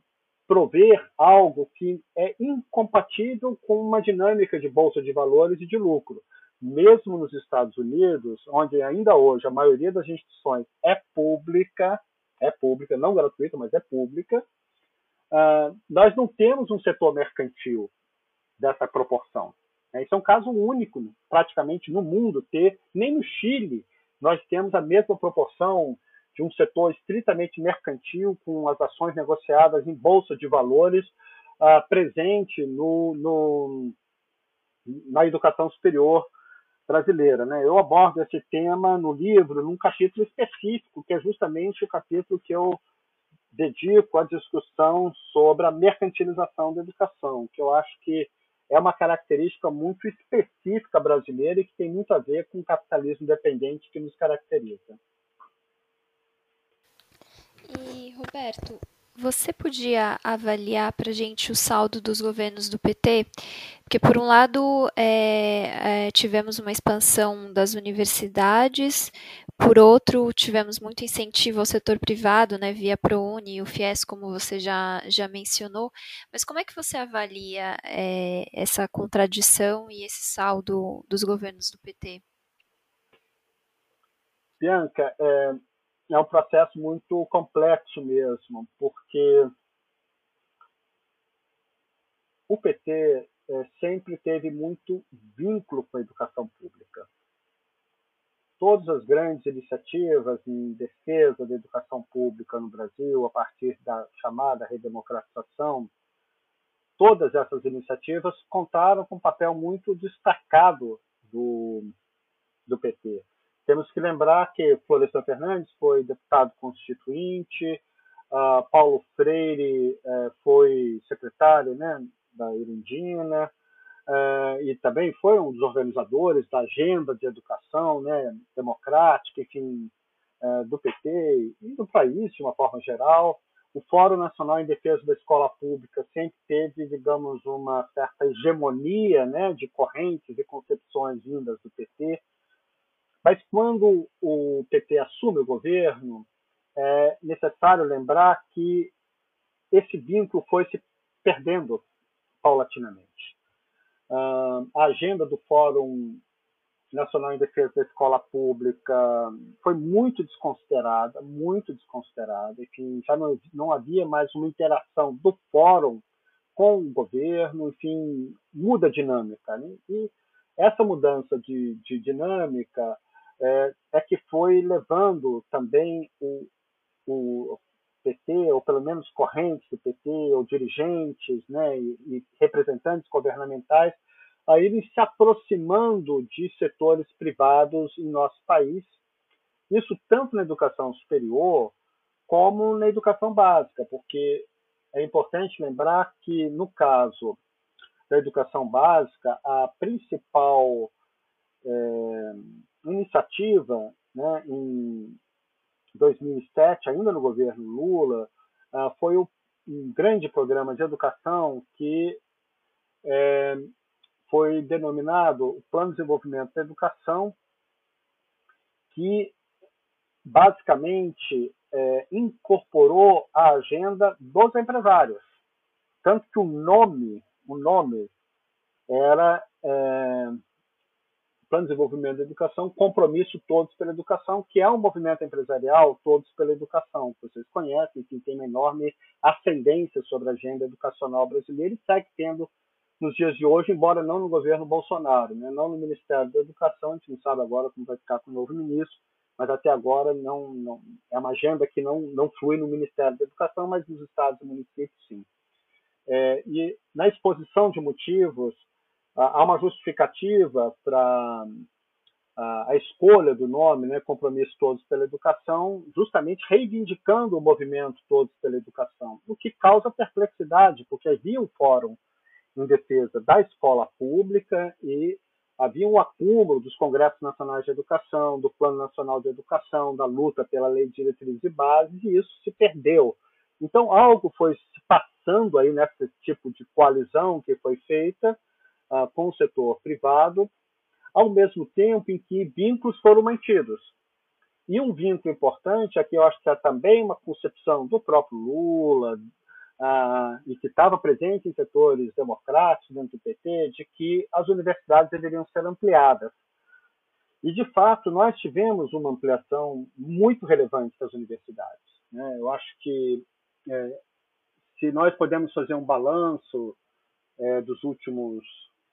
prover algo que é incompatível com uma dinâmica de bolsa de valores e de lucro mesmo nos Estados Unidos, onde ainda hoje a maioria das instituições é pública, é pública, não gratuita, mas é pública, uh, nós não temos um setor mercantil dessa proporção. Isso é um caso único, praticamente, no mundo ter, nem no Chile nós temos a mesma proporção de um setor estritamente mercantil, com as ações negociadas em bolsa de valores, uh, presente no, no, na educação superior brasileira. Né? Eu abordo esse tema no livro, num capítulo específico, que é justamente o capítulo que eu dedico à discussão sobre a mercantilização da educação, que eu acho que é uma característica muito específica brasileira e que tem muito a ver com o capitalismo dependente que nos caracteriza. E, Roberto, você podia avaliar para a gente o saldo dos governos do PT? Porque, por um lado, é, é, tivemos uma expansão das universidades, por outro, tivemos muito incentivo ao setor privado, né, via ProUni e o FIES, como você já, já mencionou. Mas como é que você avalia é, essa contradição e esse saldo dos governos do PT? Bianca, é, é um processo muito complexo mesmo, porque o PT é, sempre teve muito vínculo com a educação pública. Todas as grandes iniciativas em defesa da educação pública no Brasil, a partir da chamada redemocratização, todas essas iniciativas contaram com um papel muito destacado do, do PT. Temos que lembrar que Florestan Fernandes foi deputado constituinte, uh, Paulo Freire uh, foi secretário né, da Irundina, uh, e também foi um dos organizadores da agenda de educação né, democrática, enfim, eh, do PT e do país de uma forma geral. O Fórum Nacional em Defesa da Escola Pública sempre teve, digamos, uma certa hegemonia né, de correntes e concepções vindas do PT mas quando o PT assume o governo, é necessário lembrar que esse vínculo foi se perdendo paulatinamente. A agenda do Fórum Nacional em Defesa da Escola Pública foi muito desconsiderada, muito desconsiderada. Enfim, já não, não havia mais uma interação do Fórum com o governo, enfim, muda a dinâmica. Né? E essa mudança de, de dinâmica é, é que foi levando também o, o PT, ou pelo menos correntes do PT, ou dirigentes né, e, e representantes governamentais, a irem se aproximando de setores privados em nosso país. Isso tanto na educação superior como na educação básica, porque é importante lembrar que, no caso da educação básica, a principal é, iniciativa né, em 2007, ainda no governo Lula, uh, foi um grande programa de educação que é, foi denominado o Plano de Desenvolvimento da Educação, que basicamente é, incorporou a agenda dos empresários. Tanto que o nome, o nome era é, Plano de Desenvolvimento da Educação, Compromisso Todos pela Educação, que é um movimento empresarial Todos pela Educação, que vocês conhecem, que tem uma enorme ascendência sobre a agenda educacional brasileira e segue tendo nos dias de hoje, embora não no governo Bolsonaro, né? não no Ministério da Educação, a gente não sabe agora como vai ficar com o novo ministro, mas até agora não, não é uma agenda que não, não flui no Ministério da Educação, mas nos estados e municípios sim. É, e na exposição de motivos, há uma justificativa para a escolha do nome, né, Compromisso Todos pela Educação, justamente reivindicando o movimento Todos pela Educação, o que causa perplexidade, porque havia um fórum em defesa da escola pública e havia um acúmulo dos congressos nacionais de educação, do Plano Nacional de Educação, da luta pela Lei de Diretrizes e Bases, e isso se perdeu. Então, algo foi se passando aí nesse tipo de coalizão que foi feita, uh, com o setor privado, ao mesmo tempo em que vínculos foram mantidos. E um vínculo importante, aqui eu acho que é também uma concepção do próprio Lula, uh, e que estava presente em setores democráticos dentro do PT, de que as universidades deveriam ser ampliadas. E, de fato, nós tivemos uma ampliação muito relevante das universidades. Né? Eu acho que, é, se nós podemos fazer um balanço é, dos últimos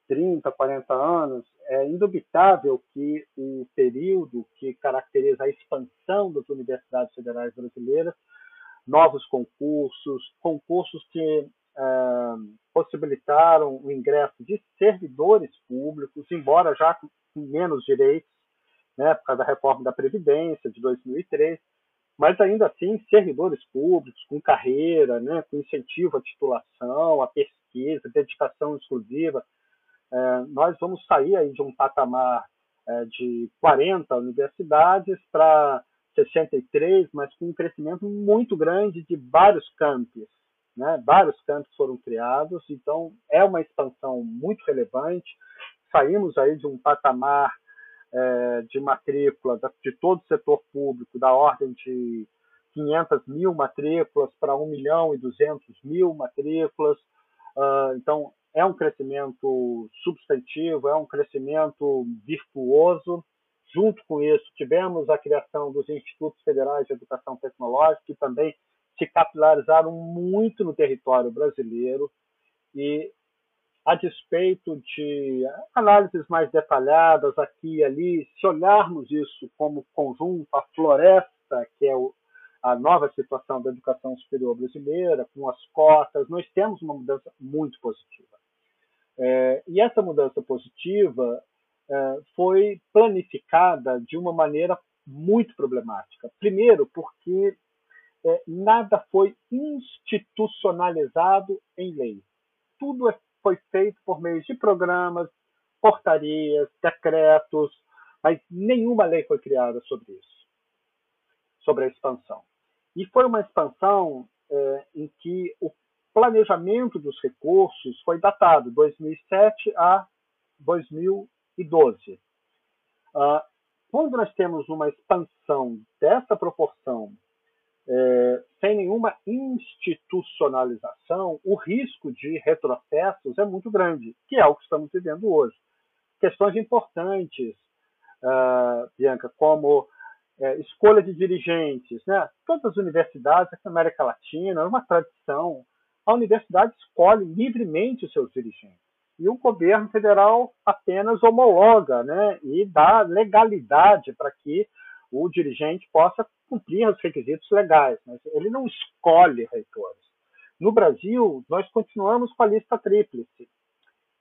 30, 40 anos, é indubitável que o período que caracteriza a expansão das universidades federais brasileiras, novos concursos, concursos que é, possibilitaram o ingresso de servidores públicos, embora já com menos direitos, né, por causa da reforma da Previdência de 2003, mas ainda assim servidores públicos com carreira, né, com incentivo à titulação, à pesquisa, dedicação exclusiva é, nós vamos sair aí de um patamar é, de 40 universidades para 63, mas com um crescimento muito grande de vários campos. Né? Vários campos foram criados, então é uma expansão muito relevante. Saímos aí de um patamar é, de matrícula de todo o setor público da ordem de 500 mil matrículas para 1 milhão e 200 mil matrículas. Uh, então, é um crescimento substantivo, é um crescimento virtuoso. Junto com isso, tivemos a criação dos Institutos Federais de Educação Tecnológica, que também se capilarizaram muito no território brasileiro e a despeito de análises mais detalhadas aqui e ali, se olharmos isso como conjunto, a floresta, que é o, a nova situação da educação superior brasileira, com as cotas, nós temos uma mudança muito positiva. É, e essa mudança positiva é, foi planificada de uma maneira muito problemática. Primeiro, porque é, nada foi institucionalizado em lei. Tudo é foi feito por meio de programas, portarias, decretos, mas nenhuma lei foi criada sobre isso, sobre a expansão. E foi uma expansão é, em que o planejamento dos recursos foi datado 2007 a 2012. Ah, quando nós temos uma expansão dessa proporção é, sem nenhuma institucionalização, o risco de retrocessos é muito grande, que é o que estamos vivendo hoje. Questões importantes, uh, Bianca, como é, escolha de dirigentes. Né? Todas as universidades na América Latina, é uma tradição, a universidade escolhe livremente os seus dirigentes. E o governo federal apenas homologa né? e dá legalidade para que o dirigente possa cumprir os requisitos legais, mas ele não escolhe reitores. No Brasil, nós continuamos com a lista tríplice,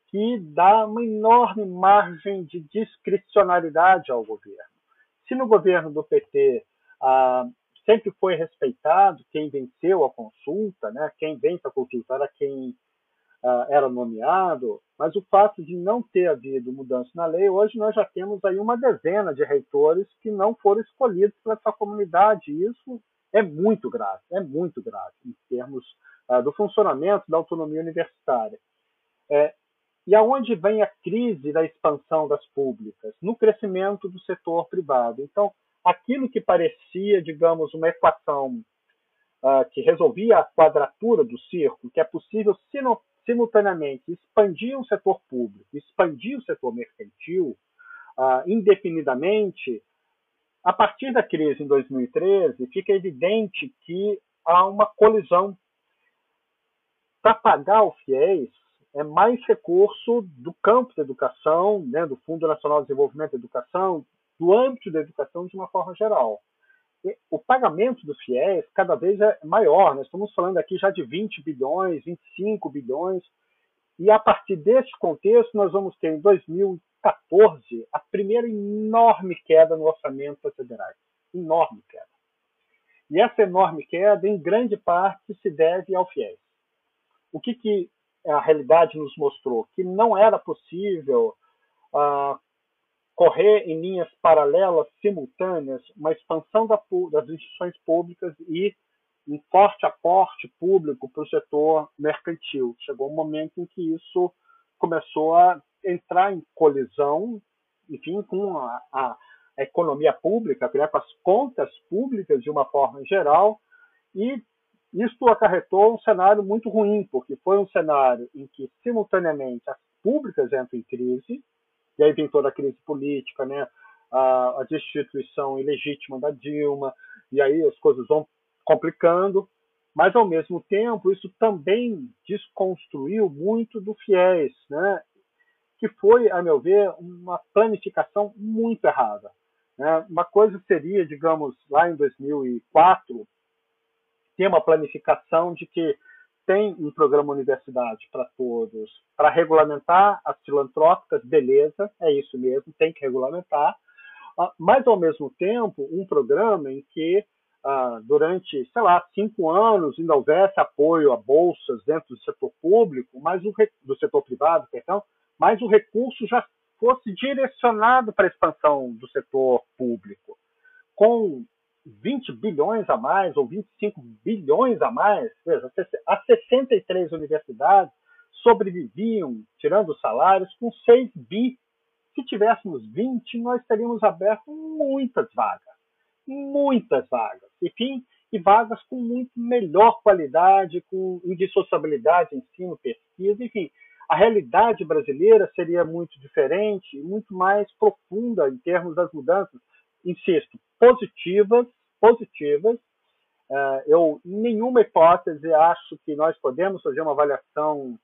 que dá uma enorme margem de discricionalidade ao governo. Se no governo do PT ah, sempre foi respeitado quem venceu a consulta, né, quem vence a consulta era quem uh, era nomeado, mas o fato de não ter havido mudança na lei, hoje nós já temos aí uma dezena de reitores que não foram escolhidos pela sua comunidade. Isso é muito grave, é muito grave em termos uh, do funcionamento da autonomia universitária. É, e aonde vem a crise da expansão das públicas? No crescimento do setor privado. Então, aquilo que parecia, digamos, uma equação uh, que resolvia a quadratura do círculo, que é possível simultaneamente expandir o setor público, expandir o setor mercantil uh, indefinidamente, a partir da crise em 2013, fica evidente que há uma colisão. Para pagar o FIES, é mais recurso do campo da educação, né, do Fundo Nacional de Desenvolvimento da Educação, do âmbito da educação de uma forma geral o pagamento do FIES cada vez é maior. Nós estamos falando aqui já de 20 bilhões, 25 bilhões. E a partir desse contexto, nós vamos ter em 2014 a primeira enorme queda no orçamento das federais. Enorme queda. E essa enorme queda, em grande parte, se deve ao FIES. O que, que a realidade nos mostrou? Que não era possível uh, correr em linhas paralelas, simultâneas, uma expansão da, das instituições públicas e um forte aporte público para o setor mercantil. Chegou um momento em que isso começou a entrar em colisão, enfim, com a, a, a economia pública, né, com as contas públicas de uma forma geral, e isso acarretou um cenário muito ruim, porque foi um cenário em que, simultaneamente, as públicas entram em crise, e aí vem toda a crise política, né? a, a destituição ilegítima da Dilma, e aí as coisas vão complicando, mas ao mesmo tempo isso também desconstruiu muito do FIES, né? que foi, a meu ver, uma planificação muito errada. Né? Uma coisa seria, digamos, lá em 2004, ter uma planificação de que tem um programa Universidade para Todos para regulamentar as filantrópicas, beleza, é isso mesmo, tem que regulamentar, ah, mas ao mesmo tempo um programa em que ah, durante, sei lá, cinco anos ainda houvesse apoio a bolsas dentro do setor público, mas o, do setor privado, perdão, mas o recurso já fosse direcionado para a expansão do setor público. Com 20 bilhões a mais ou 25 bilhões a mais, veja, as 63 universidades sobreviviam, tirando os salários, com 6 bi. Se tivéssemos 20, nós teríamos aberto muitas vagas, muitas vagas. Enfim, e vagas com muito melhor qualidade, com indissociabilidade, ensino, pesquisa, enfim. A realidade brasileira seria muito diferente, muito mais profunda em termos das mudanças, insisto, positivas, positivas. Uh, eu, em nenhuma hipótese, acho que nós podemos fazer uma avaliação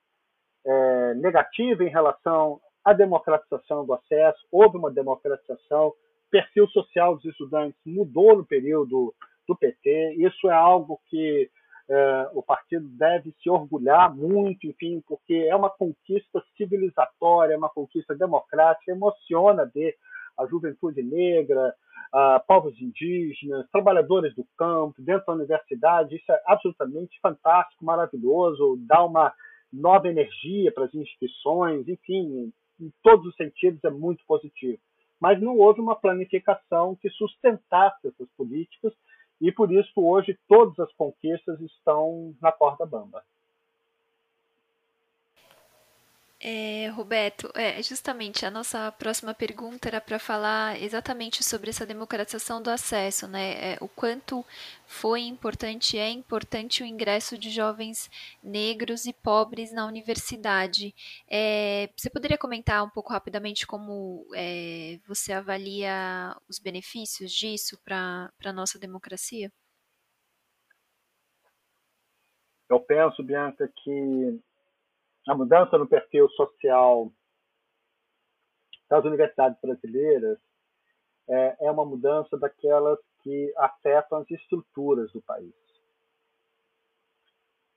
é, negativa em relação à democratização do acesso. Houve uma democratização, o perfil social dos estudantes mudou no período do PT. Isso é algo que é, o partido deve se orgulhar muito, enfim, porque é uma conquista civilizatória, é uma conquista democrática, emociona ver a juventude negra, a povos indígenas, trabalhadores do campo, dentro da universidade. Isso é absolutamente fantástico, maravilhoso, dá uma nova energia para as instituições, enfim, em todos os sentidos é muito positivo. Mas não houve uma planificação que sustentasse essas políticas e por isso hoje todas as conquistas estão na corda bamba. É, Roberto, é, justamente a nossa próxima pergunta era para falar exatamente sobre essa democratização do acesso, né? É, o quanto foi importante, é importante o ingresso de jovens negros e pobres na universidade. É, você poderia comentar um pouco rapidamente como é, você avalia os benefícios disso para a nossa democracia? Eu penso, Bianca, que a mudança no perfil social das universidades brasileiras é, é uma mudança daquelas que afetam as estruturas do país.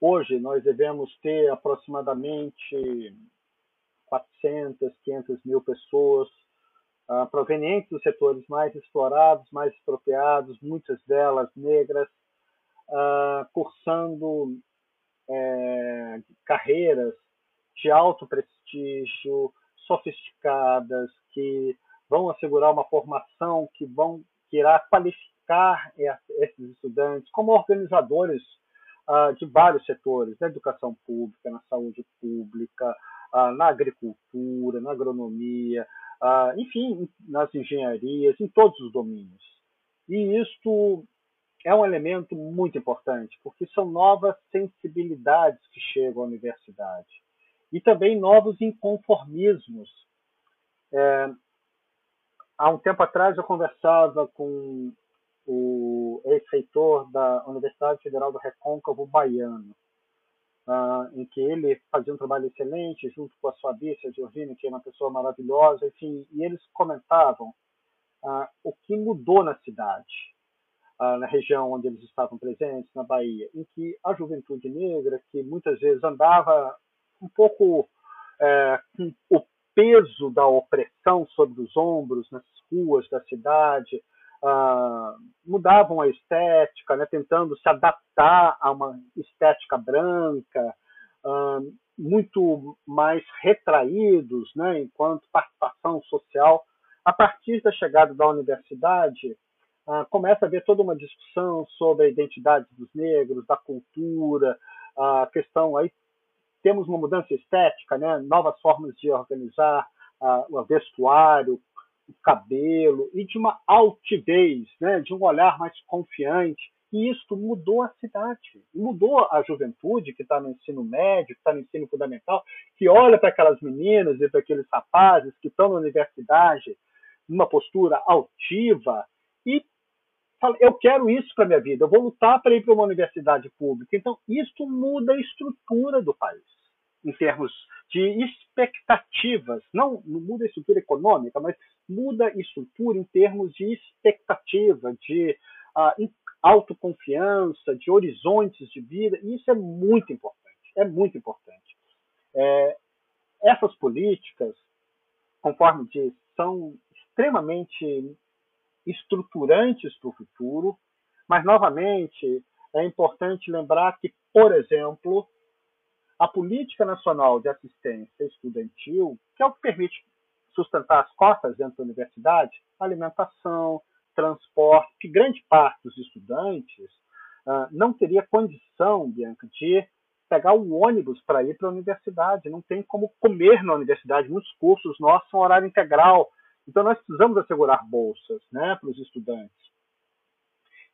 Hoje, nós devemos ter aproximadamente 400, 500 mil pessoas uh, provenientes dos setores mais explorados, mais expropriados, muitas delas negras, uh, cursando é, carreiras de alto prestígio, sofisticadas, que vão assegurar uma formação que vão que irá qualificar esses estudantes como organizadores uh, de vários setores, na educação pública, na saúde pública, uh, na agricultura, na agronomia, uh, enfim, nas engenharias, em todos os domínios. E isto é um elemento muito importante, porque são novas sensibilidades que chegam à universidade e também novos inconformismos. É, há um tempo atrás eu conversava com o ex-reitor da Universidade Federal do Recôncavo Baiano, uh, em que ele fazia um trabalho excelente junto com a sua vice, a Georgina, que é uma pessoa maravilhosa, enfim, e eles comentavam uh, o que mudou na cidade, uh, na região onde eles estavam presentes, na Bahia, em que a juventude negra, que muitas vezes andava um pouco é, com o peso da opressão sobre os ombros nas ruas da cidade, uh, mudavam a estética, né, tentando se adaptar a uma estética branca, uh, muito mais retraídos né, enquanto participação social. A partir da chegada da universidade, uh, começa a haver toda uma discussão sobre a identidade dos negros, da cultura, a questão aí temos uma mudança estética, né? novas formas de organizar uh, o vestuário, o cabelo, e de uma altivez, né? de um olhar mais confiante. E isso mudou a cidade, mudou a juventude que está no ensino médio, que está no ensino fundamental, que olha para aquelas meninas e para aqueles rapazes que estão na universidade numa postura altiva e fala, eu quero isso para minha vida, eu vou lutar para ir para uma universidade pública. Então, isso muda a estrutura do país em termos de expectativas, não, muda a estrutura econômica, mas muda a estrutura em termos de expectativa, de uh, autoconfiança, de horizontes de vida, e isso é muito importante, é muito importante. É, essas políticas, conforme diz, são extremamente estruturantes para o futuro, mas, novamente, é importante lembrar que, por exemplo, a Política Nacional de Assistência Estudantil, que é o que permite sustentar as cotas dentro da universidade, alimentação, transporte, que grande parte dos estudantes uh, não teria condição, Bianca, de pegar o ônibus para ir para a universidade, não tem como comer na universidade. Muitos cursos nossos são horário integral, então nós precisamos assegurar bolsas né, para os estudantes.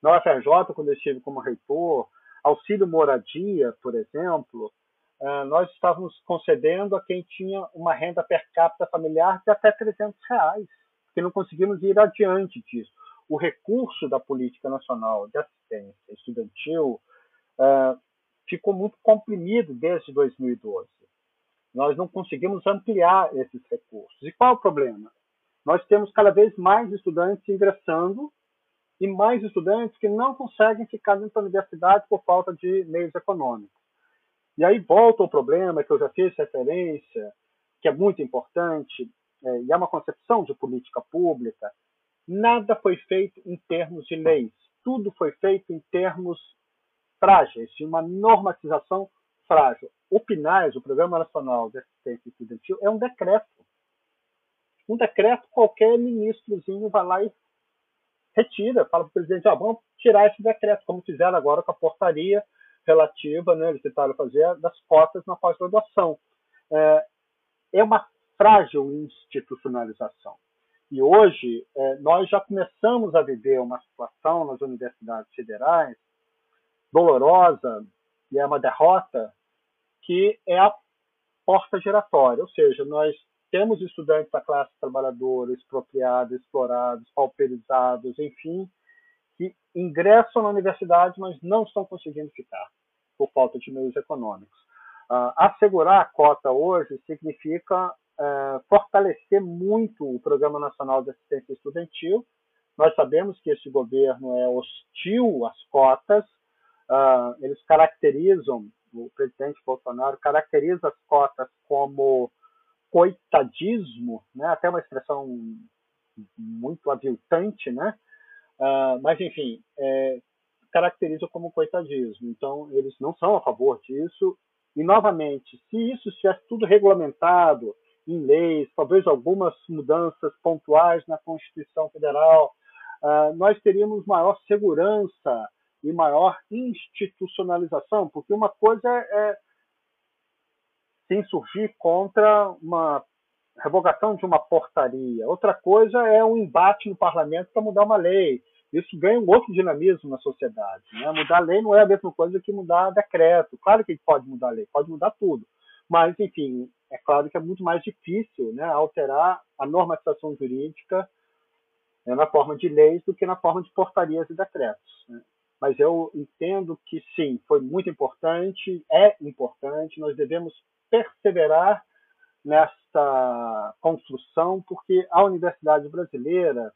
Na UFRJ, quando eu estive como reitor, auxílio moradia, por exemplo, nós estávamos concedendo a quem tinha uma renda per capita familiar de até 300 reais, porque não conseguimos ir adiante disso. O recurso da Política Nacional de Assistência Estudantil uh, ficou muito comprimido desde 2012. Nós não conseguimos ampliar esses recursos. E qual é o problema? Nós temos cada vez mais estudantes ingressando e mais estudantes que não conseguem ficar dentro da universidade por falta de meios econômicos. E aí volta o problema que eu já fiz referência, que é muito importante, é, e é uma concepção de política pública. Nada foi feito em termos de leis, tudo foi feito em termos frágeis, de uma normatização frágil. O PNAES, o Programa Nacional de Assistência Estudantil, é um decreto. Um decreto, qualquer ministrozinho vai lá e retira, fala para o presidente, ah, vamos tirar esse decreto, como fizeram agora com a portaria relativa, né, eles tentaram fazer, das cotas na pós-graduação. É, é uma frágil institucionalização. E hoje, é, nós já começamos a viver uma situação nas universidades federais dolorosa, e é uma derrota, que é a porta giratória, ou seja, nós temos estudantes da classe trabalhadora expropriados, explorados, pauperizados, enfim, que ingressam na universidade, mas não estão conseguindo ficar por falta de meios econômicos. Uh, assegurar a cota hoje significa uh, fortalecer muito o Programa Nacional de Assistência Estudantil. Nós sabemos que esse governo é hostil às cotas, uh, eles caracterizam, o presidente Bolsonaro caracteriza as cotas como coitadismo, né? até uma expressão muito aviltante, né? Uh, mas, enfim, é, caracteriza como coitadismo. Então, eles não são a favor disso. E, novamente, se isso estivesse tudo regulamentado em leis, talvez algumas mudanças pontuais na Constituição Federal, uh, nós teríamos maior segurança e maior institucionalização, porque uma coisa é, é se insurgir contra uma revogação de uma portaria, outra coisa é um embate no parlamento para mudar uma lei. Isso ganha um outro dinamismo na sociedade. Né? Mudar lei não é a mesma coisa que mudar decreto. Claro que pode mudar lei, pode mudar tudo. Mas, enfim, é claro que é muito mais difícil né, alterar a normatização jurídica né, na forma de leis do que na forma de portarias e decretos. Né? Mas eu entendo que sim, foi muito importante, é importante, nós devemos perseverar nessa construção, porque a universidade brasileira,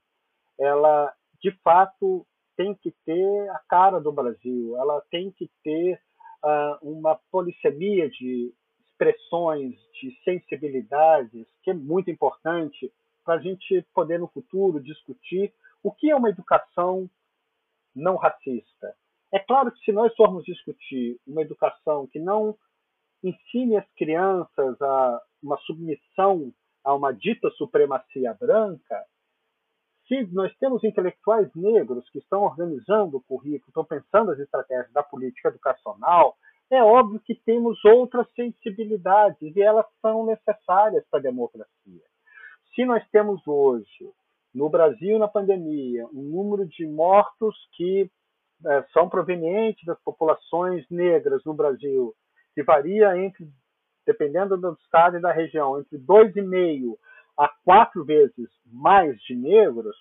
ela de fato tem que ter a cara do Brasil, ela tem que ter uh, uma polissemia de expressões, de sensibilidades, que é muito importante para a gente poder no futuro discutir o que é uma educação não racista. É claro que se nós formos discutir uma educação que não ensine as crianças a uma submissão a uma dita supremacia branca, se nós temos intelectuais negros que estão organizando o currículo, estão pensando as estratégias da política educacional, é óbvio que temos outras sensibilidades e elas são necessárias para a democracia. Se nós temos hoje, no Brasil, na pandemia, um número de mortos que é, são provenientes das populações negras no Brasil, que varia entre, dependendo do estado e da região, entre 2,5 a quatro vezes mais de negros,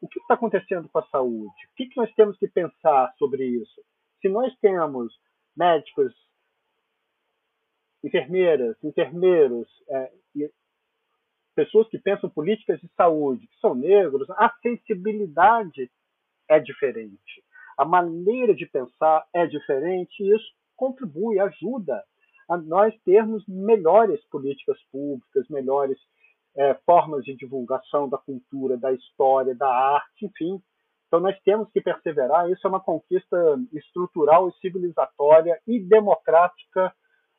o que está acontecendo com a saúde? O que, que nós temos que pensar sobre isso? Se nós temos médicos, enfermeiras, enfermeiros, é, pessoas que pensam políticas de saúde, que são negros, a sensibilidade é diferente. A maneira de pensar é diferente e isso contribui, ajuda a nós termos melhores políticas públicas, melhores é, formas de divulgação da cultura, da história, da arte, enfim. Então nós temos que perseverar. Isso é uma conquista estrutural e civilizatória e democrática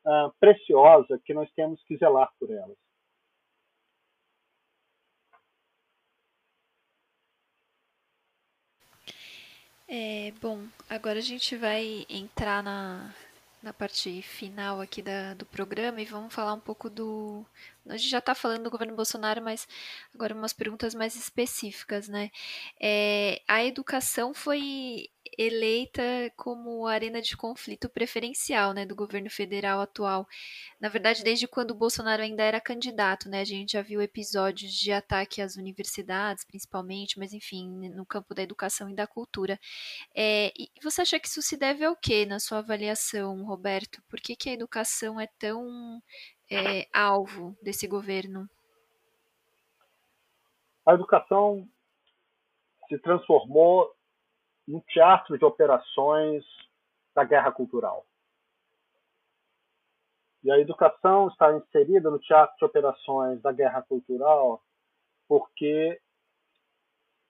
uh, preciosa que nós temos que zelar por elas. É, bom, agora a gente vai entrar na, na parte final aqui da, do programa e vamos falar um pouco do. A gente já está falando do governo Bolsonaro, mas agora umas perguntas mais específicas, né? É, a educação foi eleita como arena de conflito preferencial, né, do governo federal atual. Na verdade, desde quando o Bolsonaro ainda era candidato, né? A gente já viu episódios de ataque às universidades, principalmente, mas enfim, no campo da educação e da cultura. É, e você acha que isso se deve ao quê, na sua avaliação, Roberto? Por que, que a educação é tão é, alvo desse governo? A educação se transformou no teatro de operações da guerra cultural. E a educação está inserida no teatro de operações da guerra cultural porque,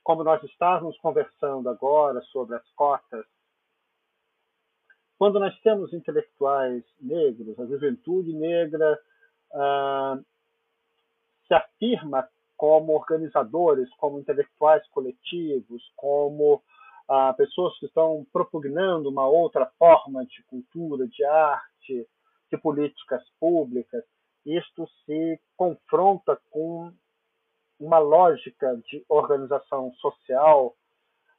como nós estávamos conversando agora sobre as cotas, quando nós temos intelectuais negros, a juventude negra ah, se afirma como organizadores, como intelectuais coletivos, como a pessoas que estão propugnando uma outra forma de cultura, de arte, de políticas públicas. Isto se confronta com uma lógica de organização social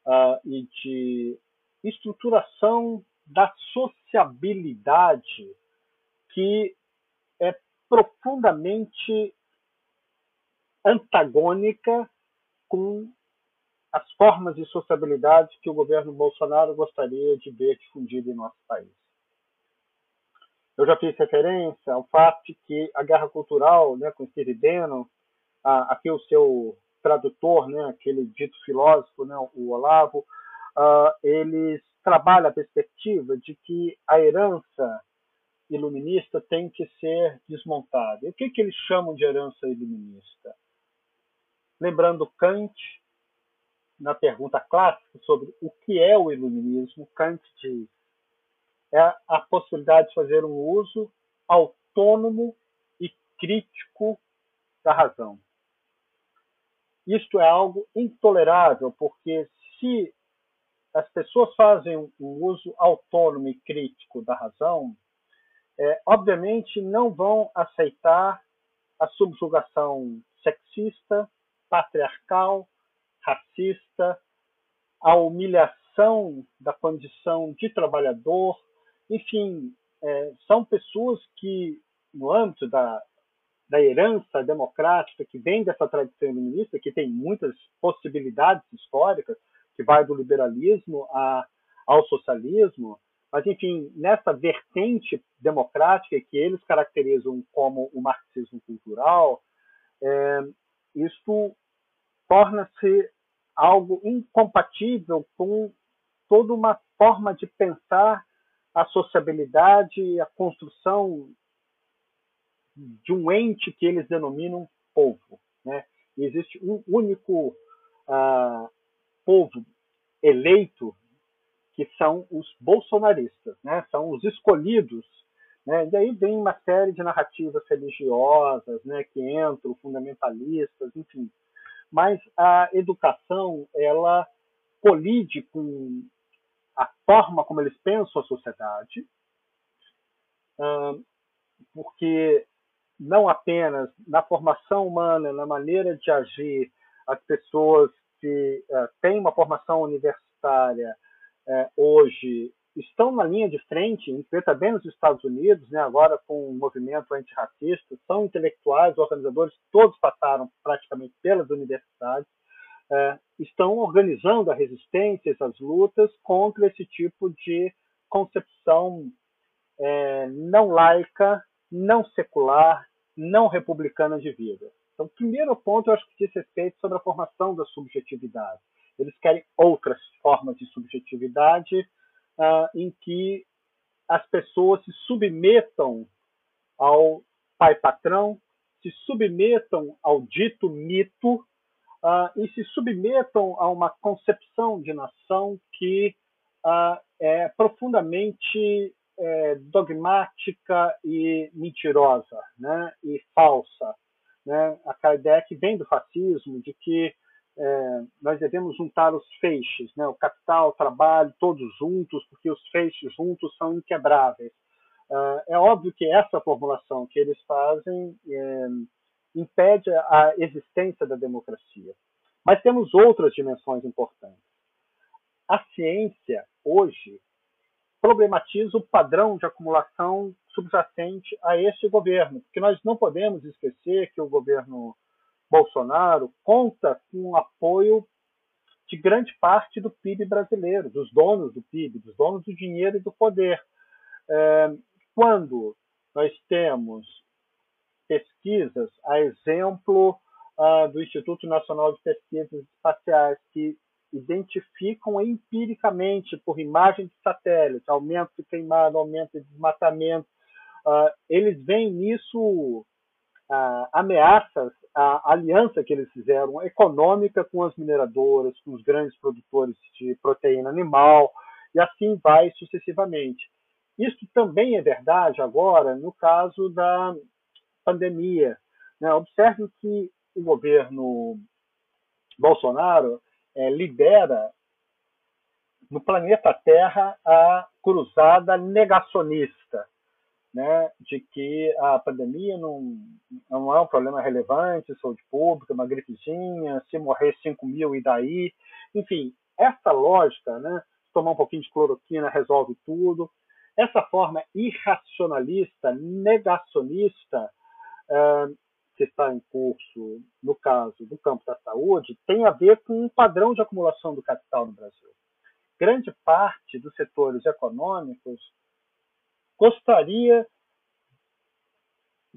uh, e de estruturação da sociabilidade que é profundamente antagônica com as formas de sociabilidade que o governo Bolsonaro gostaria de ver difundida em nosso país. Eu já fiz referência ao fato de que a guerra cultural, né, com Steve Bannon, aqui o seu tradutor, né, aquele dito filósofo, né, o Olavo, uh, eles trabalham a perspectiva de que a herança iluminista tem que ser desmontada. E o que, que eles chamam de herança iluminista? Lembrando Kant, na pergunta clássica sobre o que é o iluminismo, Kant diz é a possibilidade de fazer um uso autônomo e crítico da razão. Isto é algo intolerável, porque se as pessoas fazem um uso autônomo e crítico da razão, é, obviamente não vão aceitar a subjugação sexista, patriarcal, racista, a humilhação da condição de trabalhador, enfim, é, são pessoas que, no âmbito da, da herança democrática que vem dessa tradição iluminista, que tem muitas possibilidades históricas, que vai do liberalismo a, ao socialismo, mas, enfim, nessa vertente democrática que eles caracterizam como o marxismo cultural, é, isto torna-se algo incompatível com toda uma forma de pensar a sociabilidade a construção de um ente que eles denominam povo. Né? Existe um único uh, povo eleito que são os bolsonaristas, né? são os escolhidos. Né? E aí vem uma série de narrativas religiosas né? que entram, fundamentalistas, enfim mas a educação ela colide com a forma como eles pensam a sociedade, porque não apenas na formação humana, na maneira de agir, as pessoas que têm uma formação universitária eh, hoje estão na linha de frente, em bem nos Estados Unidos, né, agora com o movimento antirracista, são intelectuais, organizadores, todos passaram praticamente pelas universidades, é, estão organizando a resistência, as lutas contra esse tipo de concepção é, não laica, não secular, não republicana de vida. Então, o primeiro ponto eu acho que diz respeito sobre a formação da subjetividade. Eles querem outras formas de subjetividade, ah, em que as pessoas se submetam ao pai patrão, se submetam ao dito mito ah, e se submetam a uma concepção de nação que ah, é profundamente é, dogmática e mentirosa, né, e falsa, né, ideia que vem do fascismo de que é, nós devemos juntar os feixes, né, o capital, o trabalho, todos juntos, porque os feixes juntos são inquebráveis. Uh, é óbvio que essa formulação que eles fazem é, impede a existência da democracia. Mas temos outras dimensões importantes. A ciência, hoje, problematiza o padrão de acumulação subjacente a este governo, porque nós não podemos esquecer que o governo Bolsonaro conta com o apoio de grande parte do PIB brasileiro, dos donos do PIB, dos donos do dinheiro e do poder. É, quando nós temos pesquisas, a exemplo uh, do Instituto Nacional de Pesquisas Espaciais, que identificam empiricamente, por imagem de satélite, aumento de queimado, aumento de desmatamento. Uh, eles veem nisso uh, ameaças à aliança que eles fizeram econômica com as mineradoras, com os grandes produtores de proteína animal, e assim vai sucessivamente. Isso também é verdade agora no caso da pandemia. Né? Observe que o governo Bolsonaro é, lidera no planeta Terra a cruzada negacionista, né, de que a pandemia não, não é um problema relevante, saúde pública, uma gripezinha, se morrer 5 mil e daí. Enfim, essa lógica, né, tomar um pouquinho de cloroquina resolve tudo, essa forma irracionalista, negacionista, uh, que está em curso no caso do campo da saúde tem a ver com um padrão de acumulação do capital no Brasil. Grande parte dos setores econômicos gostaria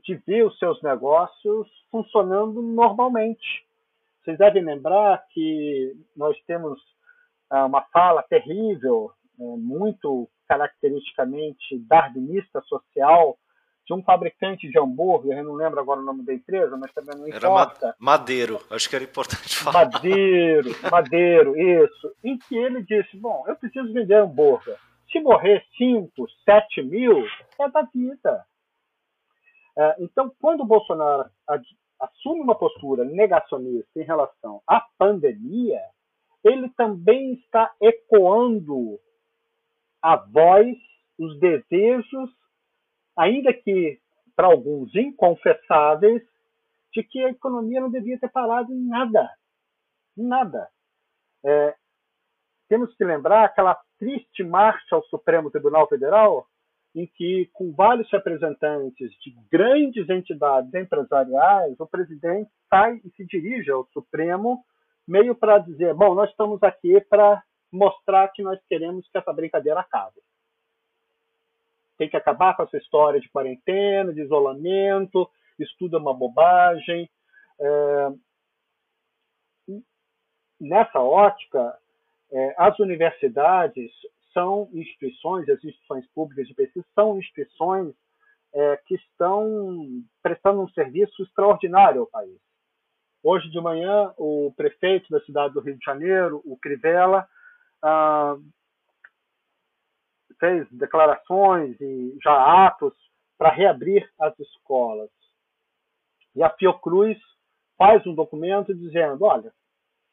de ver os seus negócios funcionando normalmente. Vocês devem lembrar que nós temos ah, uma fala terrível, é, muito caracteristicamente darwinista social, de um fabricante de hambúrguer, eu não lembro agora o nome da empresa, mas também não importa. Era Madeiro, acho que era importante falar. Madeiro, Madeiro, isso. Em que ele disse, bom, eu preciso vender hambúrguer. Se morrer 5, 7 mil, é da vida. É, então, quando o Bolsonaro assume uma postura negacionista em relação à pandemia, ele também está ecoando a voz, os desejos ainda que para alguns inconfessáveis, de que a economia não devia ter parado em nada. Em nada. É, temos que lembrar aquela triste marcha ao Supremo Tribunal Federal, em que, com vários representantes de grandes entidades empresariais, o presidente sai e se dirige ao Supremo, meio para dizer: bom, nós estamos aqui para mostrar que nós queremos que essa brincadeira acabe tem que acabar com essa história de quarentena, de isolamento, estuda uma bobagem. É, nessa ótica, é, as universidades são instituições, as instituições públicas de pesquisa são instituições é, que estão prestando um serviço extraordinário ao país. Hoje de manhã, o prefeito da cidade do Rio de Janeiro, o Crivella, ah, fez declarações e já atos para reabrir as escolas. E a Fiocruz faz um documento dizendo: olha,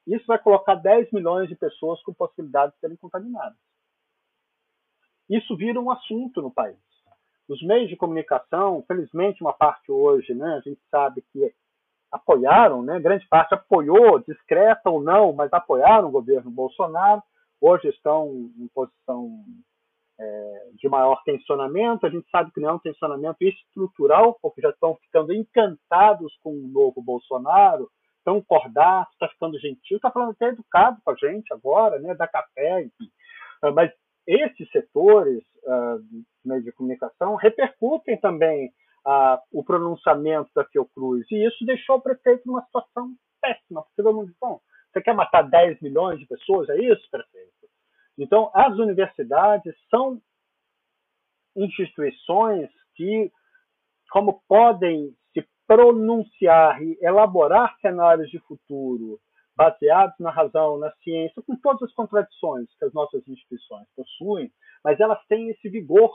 isso vai colocar 10 milhões de pessoas com possibilidade de serem contaminadas. Isso vira um assunto no país. Os meios de comunicação, felizmente, uma parte hoje, né, a gente sabe que apoiaram, né, grande parte apoiou, discreta ou não, mas apoiaram o governo Bolsonaro. Hoje estão em posição é, de maior tensionamento. A gente sabe que não é um tensionamento estrutural, porque já estão ficando encantados com o novo Bolsonaro, estão cordados, está ficando gentil, está falando até educado com a gente agora, né, da café, enfim. Ah, mas esses setores uh, de comunicação repercutem também uh, o pronunciamento da Fiocruz, e isso deixou o prefeito numa situação péssima, porque todo mundo bom, você quer matar 10 milhões de pessoas, é isso, prefeito? Então, as universidades são instituições que, como podem pronunciar e elaborar cenários de futuro baseados na razão, na ciência, com todas as contradições que as nossas instituições possuem, mas elas têm esse vigor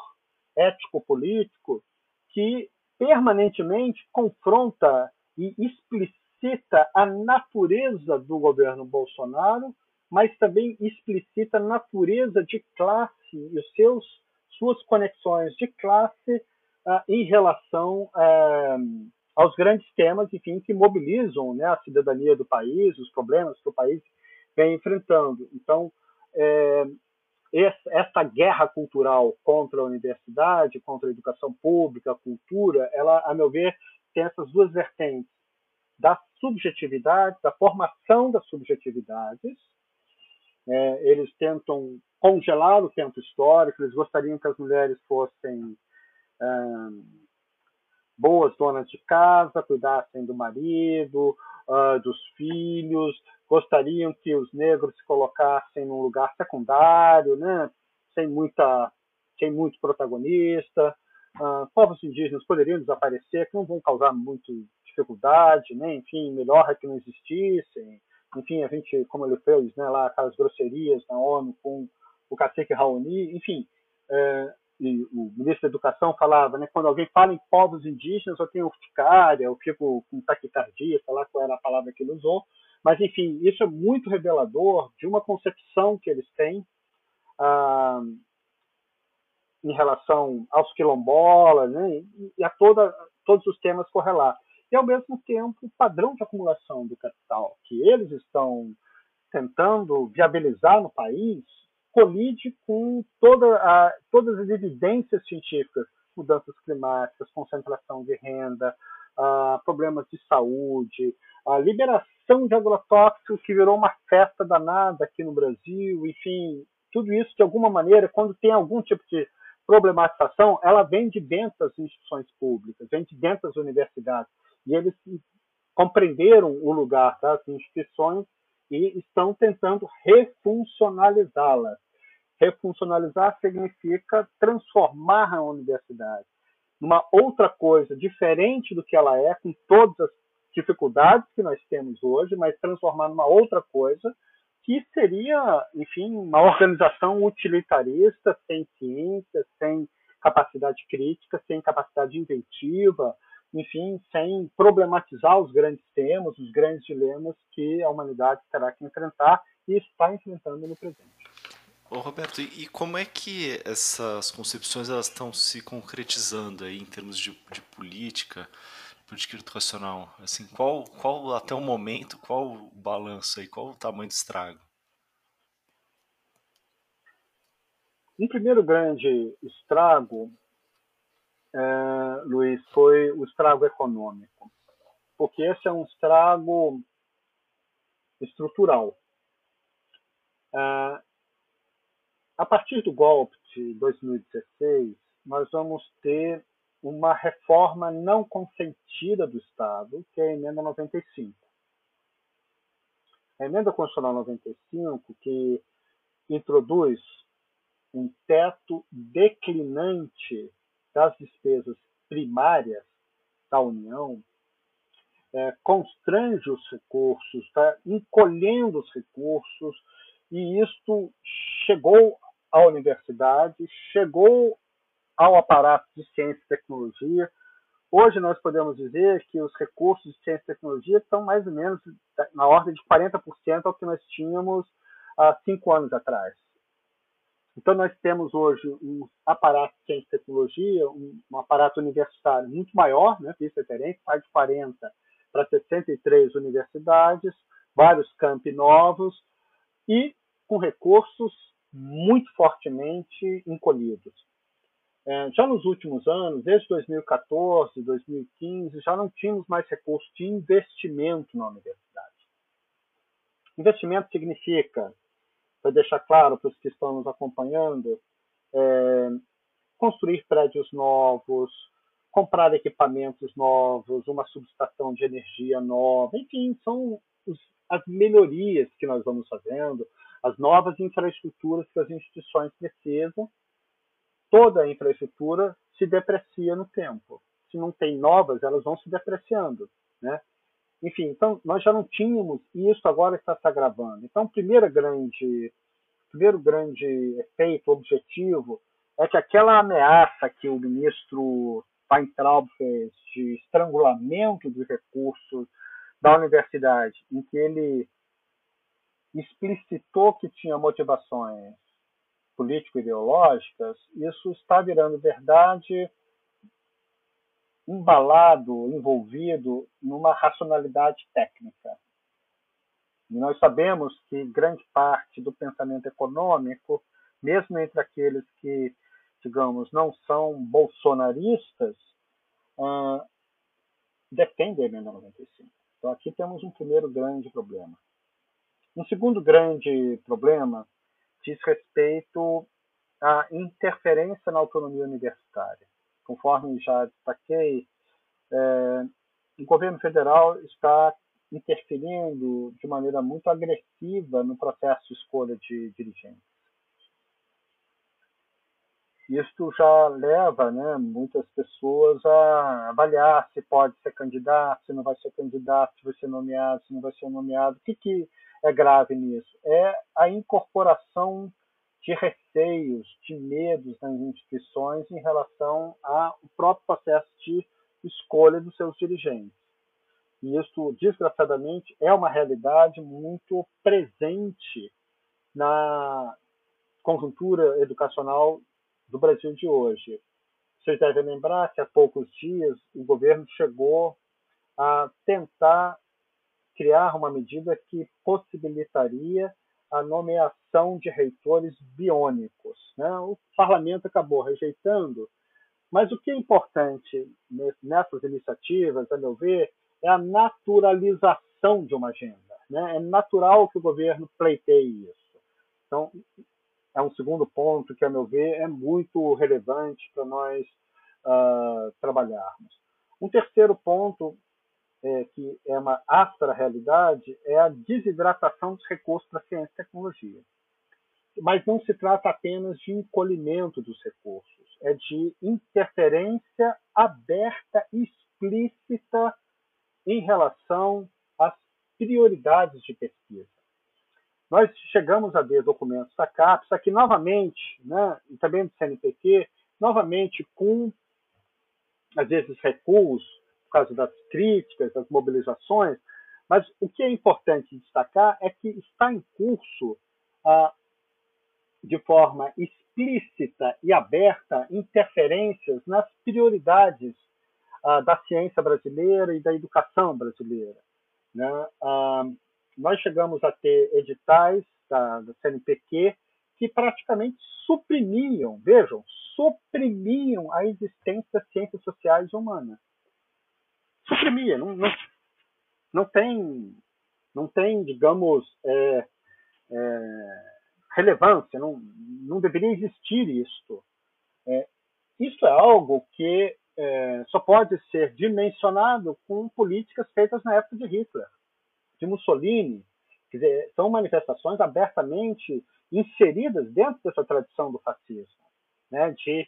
ético-político que permanentemente confronta e explicita a natureza do governo Bolsonaro, mas também explicita a natureza de classe e os seus suas conexões de classe uh, em relação uh, aos grandes temas, enfim, que mobilizam né, a cidadania do país, os problemas que o país vem enfrentando. Então, é, essa guerra cultural contra a universidade, contra a educação pública, a cultura, ela, a meu ver, tem essas duas vertentes da subjetividade, da formação das subjetividades. É, eles tentam congelar o tempo histórico, eles gostariam que as mulheres fossem boas donas de casa, cuidassem do marido, uh, dos filhos, gostariam que os negros se colocassem num lugar secundário, né, sem muita, sem muito protagonista. Uh, povos indígenas poderiam desaparecer, que não vão causar muito dificuldade, né? Enfim, melhor é que não existissem. Enfim, a gente, como ele fez, né, lá aquelas grosserias na ONU com o cacique Raoni, enfim, é, e o ministro da Educação falava, né, quando alguém fala em povos indígenas, eu tenho urticária, eu fico com taquicardia, sei lá qual era a palavra que ele usou, mas enfim, isso é muito revelador de uma concepção que eles têm ah, em relação aos quilombolas, né, e a toda, todos os temas correlatos. E ao mesmo tempo, o padrão de acumulação do capital que eles estão tentando viabilizar no país colide com toda a, todas as evidências científicas, mudanças climáticas, concentração de renda, uh, problemas de saúde, a liberação de agrotóxicos que virou uma festa danada aqui no Brasil, enfim, tudo isso de alguma maneira, quando tem algum tipo de problematização, ela vem de dentro das instituições públicas, vem de dentro das universidades, e eles compreenderam o lugar das instituições e estão tentando refuncionalizá-la. Refuncionalizar significa transformar a universidade numa outra coisa diferente do que ela é, com todas as dificuldades que nós temos hoje, mas transformar numa outra coisa que seria, enfim, uma organização utilitarista, sem ciência, sem capacidade crítica, sem capacidade inventiva, enfim, sem problematizar os grandes temas, os grandes dilemas que a humanidade terá que enfrentar e está enfrentando no presente. Ô Roberto, e como é que essas concepções elas estão se concretizando aí em termos de, de política, política educacional? Assim, qual, qual até o momento, qual o balanço aí, qual o tamanho do estrago? Um primeiro grande estrago é, Luiz, foi o estrago econômico, porque esse é um estrago estrutural. É, a partir do golpe de 2016, nós vamos ter uma reforma não consentida do Estado, que é a emenda 95. A emenda constitucional 95, que introduz um teto declinante das despesas primárias da União é, constrange os recursos, está encolhendo os recursos, e isto chegou à universidade, chegou ao aparato de ciência e tecnologia. Hoje nós podemos dizer que os recursos de ciência e tecnologia estão mais ou menos na ordem de 40% ao que nós tínhamos há cinco anos atrás. Então, nós temos hoje um aparato de ciência e tecnologia, um, um aparato universitário muito maior, né, fiz referência, mais de 40 para 63 universidades, vários campi novos e com recursos muito fortemente encolhidos. É, já nos últimos anos, desde 2014, 2015, já não tínhamos mais recursos de investimento na universidade. Investimento significa para deixar claro para os que estão nos acompanhando, é, construir prédios novos, comprar equipamentos novos, uma subestação de energia nova, enfim, são os, as melhorias que nós vamos fazendo, as novas infraestruturas que as instituições precisam. Toda a infraestrutura se deprecia no tempo. Se não tem novas, elas vão se depreciando, né? Enfim, então nós já não tínhamos e isso agora está se agravando. Então, primeira grande, primeiro grande efeito, objetivo é que aquela ameaça que o ministro Weintraub fez de estrangulamento dos recursos da universidade, em que ele explicitou que tinha motivações político-ideológicas, isso está virando verdade embalado, envolvido numa racionalidade técnica. E nós sabemos que grande parte do pensamento econômico, mesmo entre aqueles que, digamos, não são bolsonaristas, uh, defendem a emenda 95. Então aqui temos um primeiro grande problema. Um segundo grande problema diz respeito à interferência na autonomia universitária. Conforme já destaquei, é, o governo federal está interferindo de maneira muito agressiva no processo de escolha de dirigentes. Isto já leva né, muitas pessoas a avaliar se pode ser candidato, se não vai ser candidato, se vai ser nomeado, se não vai ser nomeado. O que, que é grave nisso? É a incorporação de receios, de medos nas instituições em relação ao próprio processo de escolha dos seus dirigentes. E isso, desgraçadamente, é uma realidade muito presente na conjuntura educacional do Brasil de hoje. Vocês devem lembrar que há poucos dias o governo chegou a tentar criar uma medida que possibilitaria a nomeação de reitores biônicos. Né? O parlamento acabou rejeitando, mas o que é importante nessas iniciativas, a meu ver, é a naturalização de uma agenda. Né? É natural que o governo pleiteie isso. Então, é um segundo ponto que, a meu ver, é muito relevante para nós uh, trabalharmos. Um terceiro ponto, é, que é uma áspera realidade, é a desidratação dos recursos para ciência e tecnologia. Mas não se trata apenas de encolhimento dos recursos, é de interferência aberta e explícita em relação às prioridades de pesquisa. Nós chegamos a ver documentos da CAPES aqui novamente, né, e também do CNPq, novamente com, às vezes, recuos, por causa das críticas, das mobilizações, mas o que é importante destacar é que está em curso, ah, de forma explícita e aberta, interferências nas prioridades ah, da ciência brasileira e da educação brasileira. Né? Ah, nós chegamos a ter editais da, da CNPq que praticamente suprimiam, vejam, suprimiam a existência das ciências sociais humanas. Suprimia, não, não, não tem, não tem, digamos, é, é, relevância, não, não deveria existir isto. É, isso é algo que é, só pode ser dimensionado com políticas feitas na época de Hitler de Mussolini, quer dizer, são manifestações abertamente inseridas dentro dessa tradição do fascismo, né, de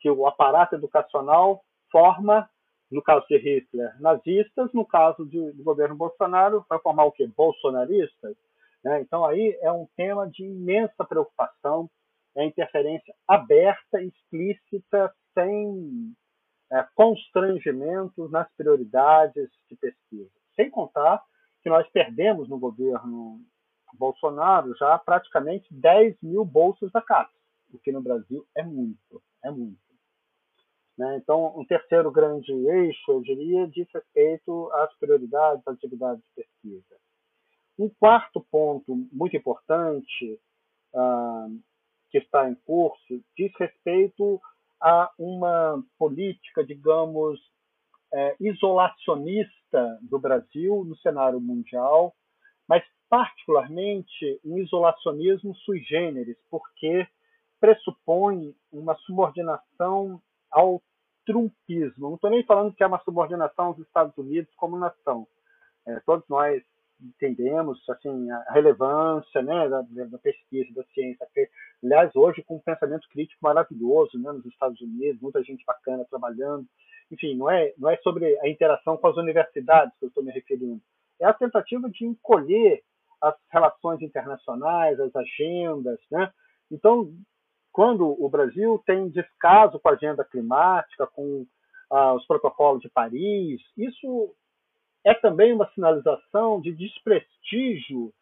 que o aparato educacional forma, no caso de Hitler, nazistas, no caso de, do governo Bolsonaro, vai formar o quê? Bolsonaristas. Né? Então, aí é um tema de imensa preocupação, é interferência aberta, explícita, sem é, constrangimentos nas prioridades de pesquisa. Sem contar que nós perdemos no governo Bolsonaro já praticamente 10 mil bolsas da CAPES, o que no Brasil é muito, é muito. Né? Então, um terceiro grande eixo, eu diria, diz respeito às prioridades das atividades de pesquisa. Um quarto ponto muito importante ah, que está em curso diz respeito a uma política, digamos, é, isolacionista do Brasil no cenário mundial, mas particularmente um isolacionismo sui generis, porque pressupõe uma subordinação ao trumpismo. Não estou nem falando que é uma subordinação aos Estados Unidos como nação. É, todos nós entendemos assim a relevância né, da, da, pesquisa da ciência aliás hoje com um pensamento crítico maravilhoso né, nos Estados Unidos muita gente bacana trabalhando enfim, não é, não é sobre a interação com as universidades que eu estou me referindo. É a tentativa de encolher as relações internacionais, as agendas. Né? Então, quando o Brasil tem descaso com a agenda climática, com ah, os protocolos de Paris, isso é também uma sinalização de desprestígio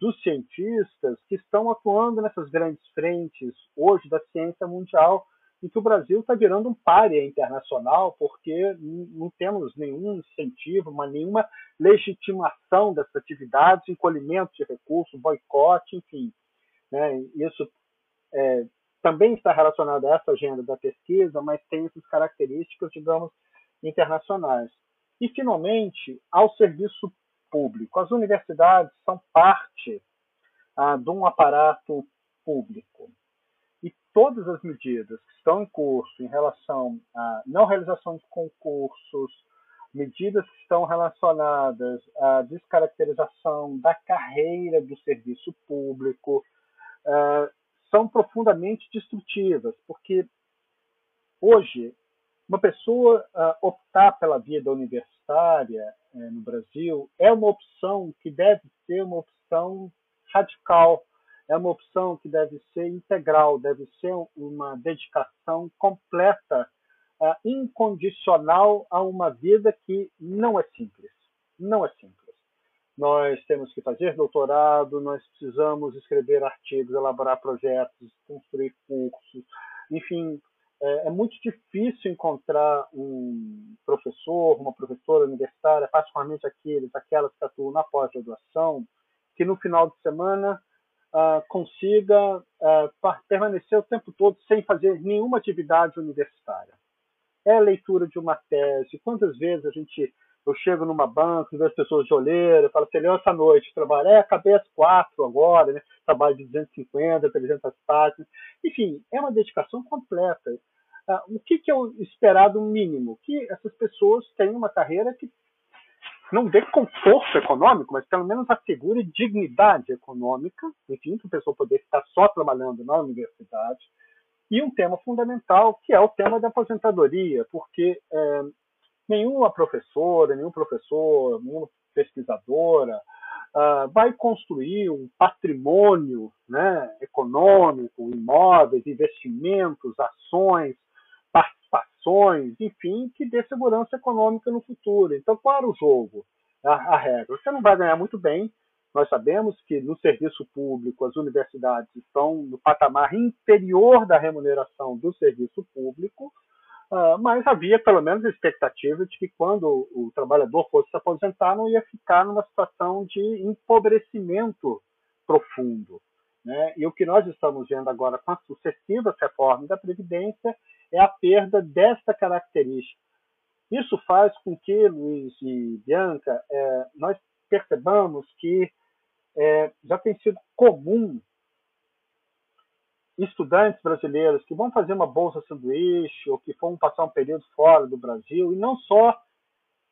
dos cientistas que estão atuando nessas grandes frentes hoje da ciência mundial, em que o Brasil está virando um párea internacional, porque não temos nenhum incentivo, uma, nenhuma legitimação dessas atividades, encolhimento de recursos, boicote, enfim. Né? Isso é, também está relacionado a essa agenda da pesquisa, mas tem essas características, digamos, internacionais. E, finalmente, ao serviço público. As universidades são parte ah, de um aparato público. E todas as medidas que estão em curso em relação à não realização de concursos, medidas que estão relacionadas à descaracterização da carreira do serviço público, ah, são profundamente destrutivas, porque hoje uma pessoa uh, optar pela vida universitária uh, no Brasil é uma opção que deve ser uma opção radical, é uma opção que deve ser integral, deve ser uma dedicação completa, uh, incondicional a uma vida que não é simples. Não é simples. Nós temos que fazer doutorado, nós precisamos escrever artigos, elaborar projetos, construir cursos, enfim, é, é muito difícil encontrar um professor, uma professora universitária, particularmente aqueles, aquelas que atuam na pós-graduação, que no final de semana uh, consiga uh, permanecer o tempo todo sem fazer nenhuma atividade universitária. É a leitura de uma tese. Quantas vezes a gente eu chego numa banca, vejo pessoas de olheira, falo assim, essa noite trabalho, é, acabei às quatro agora, né? trabalho de 250, 300 páginas, enfim, é uma dedicação completa. Ah, o que, que é o esperado mínimo? Que essas pessoas tenham uma carreira que não dê conforto econômico, mas pelo menos assegure dignidade econômica, enfim, para a pessoa poder ficar só trabalhando na universidade. E um tema fundamental, que é o tema da aposentadoria, porque é, nenhuma professora, nenhum professor, nenhuma pesquisadora uh, vai construir um patrimônio né, econômico, imóveis, investimentos, ações, participações, enfim, que dê segurança econômica no futuro. Então, qual era o jogo, a, a regra? Você não vai ganhar muito bem, nós sabemos que no serviço público as universidades estão no patamar inferior da remuneração do serviço público, Uh, mas havia pelo menos a expectativa de que quando o trabalhador fosse se aposentar não ia ficar numa situação de empobrecimento profundo. Né? E o que nós estamos vendo agora com as sucessivas reformas da Previdência é a perda desta característica. Isso faz com que, Luiz e Bianca, é, nós percebamos que é, já tem sido comum estudantes brasileiros que vão fazer uma bolsa sanduíche ou que vão passar um período fora do Brasil, e não só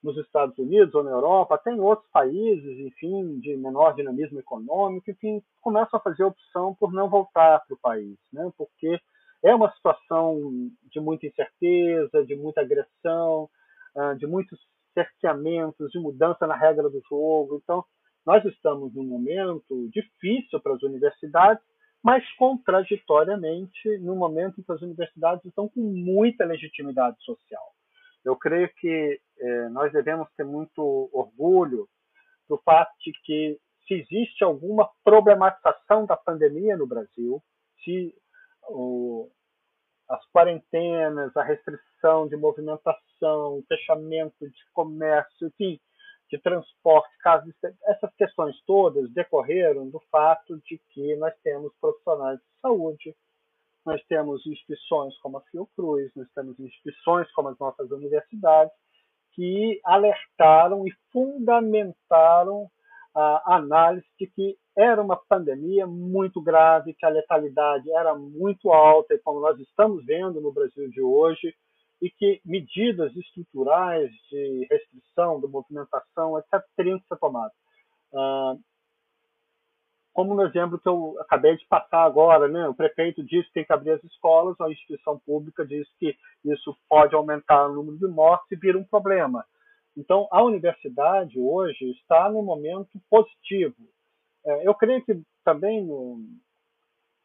nos Estados Unidos ou na Europa, até em outros países, enfim, de menor dinamismo econômico, enfim, começam a fazer opção por não voltar para o país, né? porque é uma situação de muita incerteza, de muita agressão, ah, de muitos cerceamentos, de mudança na regra do jogo. Então, nós estamos num momento difícil para as universidades, mas contraditoriamente no momento em que as universidades estão com muita legitimidade social. Eu creio que eh, nós devemos ter muito orgulho do fato de que se existe alguma problematização da pandemia no Brasil, se o, as quarentenas, a restrição de movimentação, fechamento de comércio, enfim, de transporte, casos, essas questões todas decorreram do fato de que nós temos profissionais de saúde, nós temos instituições como a Fiocruz, nós temos instituições como as nossas universidades, que alertaram e fundamentaram a análise de que era uma pandemia muito grave, que a letalidade era muito alta, e como nós estamos vendo no Brasil de hoje, e que medidas estruturais de restrição da movimentação, etc., teriam que ser tomadas. Ah, como no exemplo que eu acabei de passar agora, né? o prefeito diz que tem que abrir as escolas, a instituição pública diz que isso pode aumentar o número de mortes e vira um problema. Então, a universidade hoje está num momento positivo. É, eu creio que também no,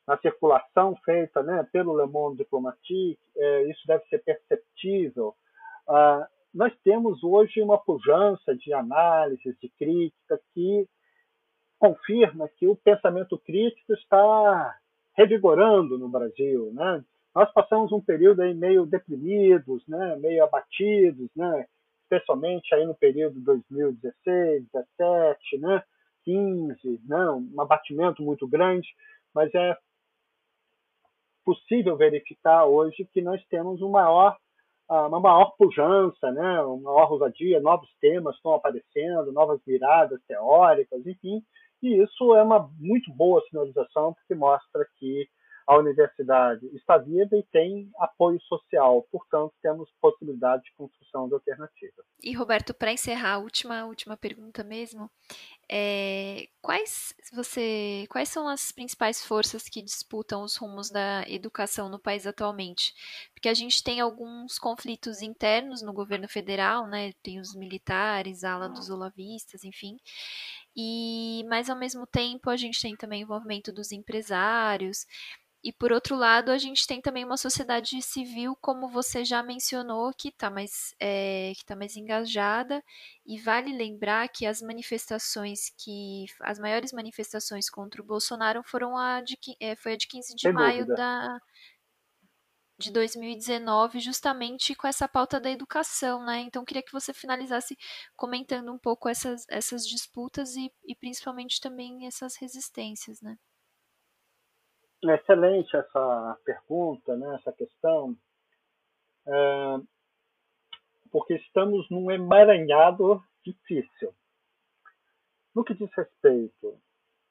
na circulação feita né, pelo Le Monde Diplomatique, é, isso deve ser perceptível. Ah, nós temos hoje uma pujança de análise, de crítica, que confirma que o pensamento crítico está revigorando no Brasil. Né? Nós passamos um período aí meio deprimidos, né, meio abatidos, né, especialmente aí no período 2016, 17, né, 15, né, um abatimento muito grande, mas é possível verificar hoje que nós temos um maior, ah, uma maior pujança, né, uma maior ousadia, novos temas estão aparecendo, novas viradas teóricas, enfim, e isso é uma muito boa sinalização porque mostra que a universidade está viva e tem apoio social, portanto, temos possibilidade de construção de alternativas. E, Roberto, para encerrar, a última, última pergunta mesmo, é, quais, você, quais são as principais forças que disputam os rumos da educação no país atualmente? Porque a gente tem alguns conflitos internos no governo federal, né? tem os militares, a ala dos olavistas, enfim, e mas ao mesmo tempo a gente tem também o envolvimento dos empresários e por outro lado, a gente tem também uma sociedade civil, como você já mencionou, que está mais, é, que tá mais engajada. E vale lembrar que as manifestações que. As maiores manifestações contra o Bolsonaro foram a de, é, foi a de 15 de Sem maio da, de 2019, justamente com essa pauta da educação, né? Então, queria que você finalizasse comentando um pouco essas, essas disputas e, e principalmente também essas resistências, né? excelente essa pergunta, né, essa questão, é, porque estamos num emaranhado difícil. No que diz respeito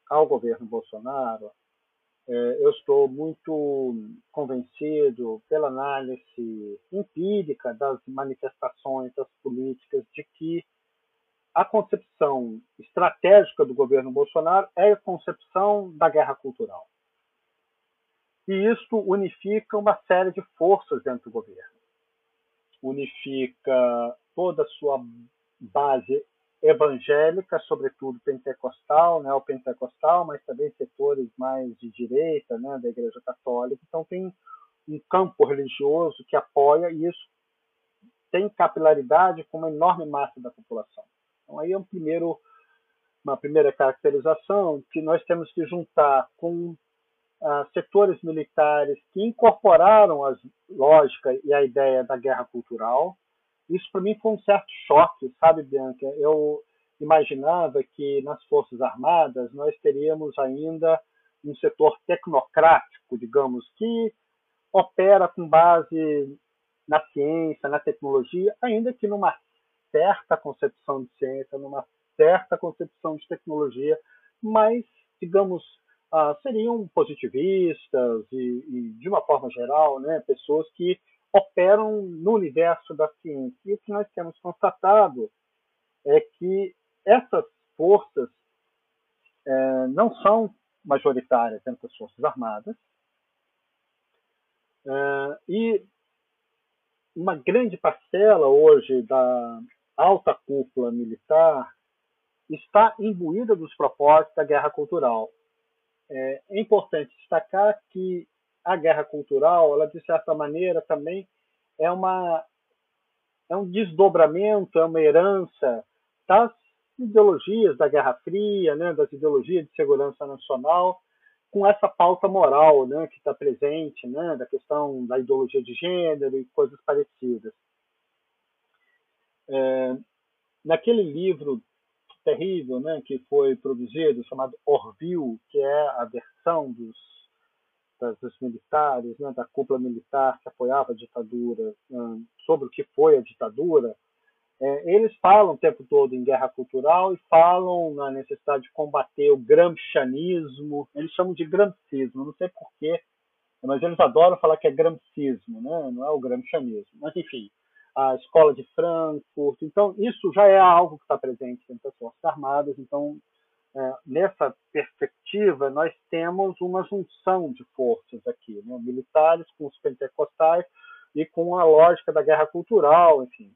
ao governo Bolsonaro, eu estou muito convencido pela análise empírica das manifestações, das políticas, de que a concepção estratégica do governo Bolsonaro é a concepção da guerra cultural. E isso unifica uma série de forças dentro do governo. Unifica toda a sua base evangélica, sobretudo pentecostal, né, o pentecostal, mas também setores mais de direita, né, da Igreja Católica. Então tem um campo religioso que apoia e isso tem capilaridade com uma enorme massa da população. Então aí é um primeiro, uma primeira caracterização que nós temos que juntar com uh, setores militares que incorporaram a lógica e a ideia da guerra cultural. Isso para mim foi um certo choque, sabe, Bianca? Eu imaginava que nas Forças Armadas nós teríamos ainda um setor tecnocrático, digamos, que opera com base na ciência, na tecnologia, ainda que numa certa concepção de ciência, numa certa concepção de tecnologia, mas, digamos, ah, seriam positivistas e, e, de uma forma geral, né, pessoas que operam no universo da ciência. E o que nós temos constatado é que essas forças é, não são majoritárias dentro das Forças Armadas é, e uma grande parcela hoje da alta cúpula militar está imbuída dos propósitos da guerra cultural. É, é importante destacar que a guerra cultural, ela de certa maneira também é uma é um desdobramento, é uma herança das ideologias da Guerra Fria, né, das ideologias de segurança nacional, com essa pauta moral, né, que está presente, né, da questão da ideologia de gênero e coisas parecidas. É, naquele livro terrível né, que foi produzido, chamado Orville, que é a versão dos, dos militares, né, da cúpula militar que apoiava a ditadura, um, sobre o que foi a ditadura, é, eles falam o tempo todo em guerra cultural e falam na necessidade de combater o gramscianismo, eles chamam de gramscismo, não sei porquê, mas eles adoram falar que é gramscismo, né? não é o gramscianismo, mas enfim, a escola de Frankfurt. Então, isso já é algo que está presente dentro das Forças Armadas. Então, nessa perspectiva, nós temos uma junção de forças aqui, né? militares com os pentecostais e com a lógica da guerra cultural, enfim.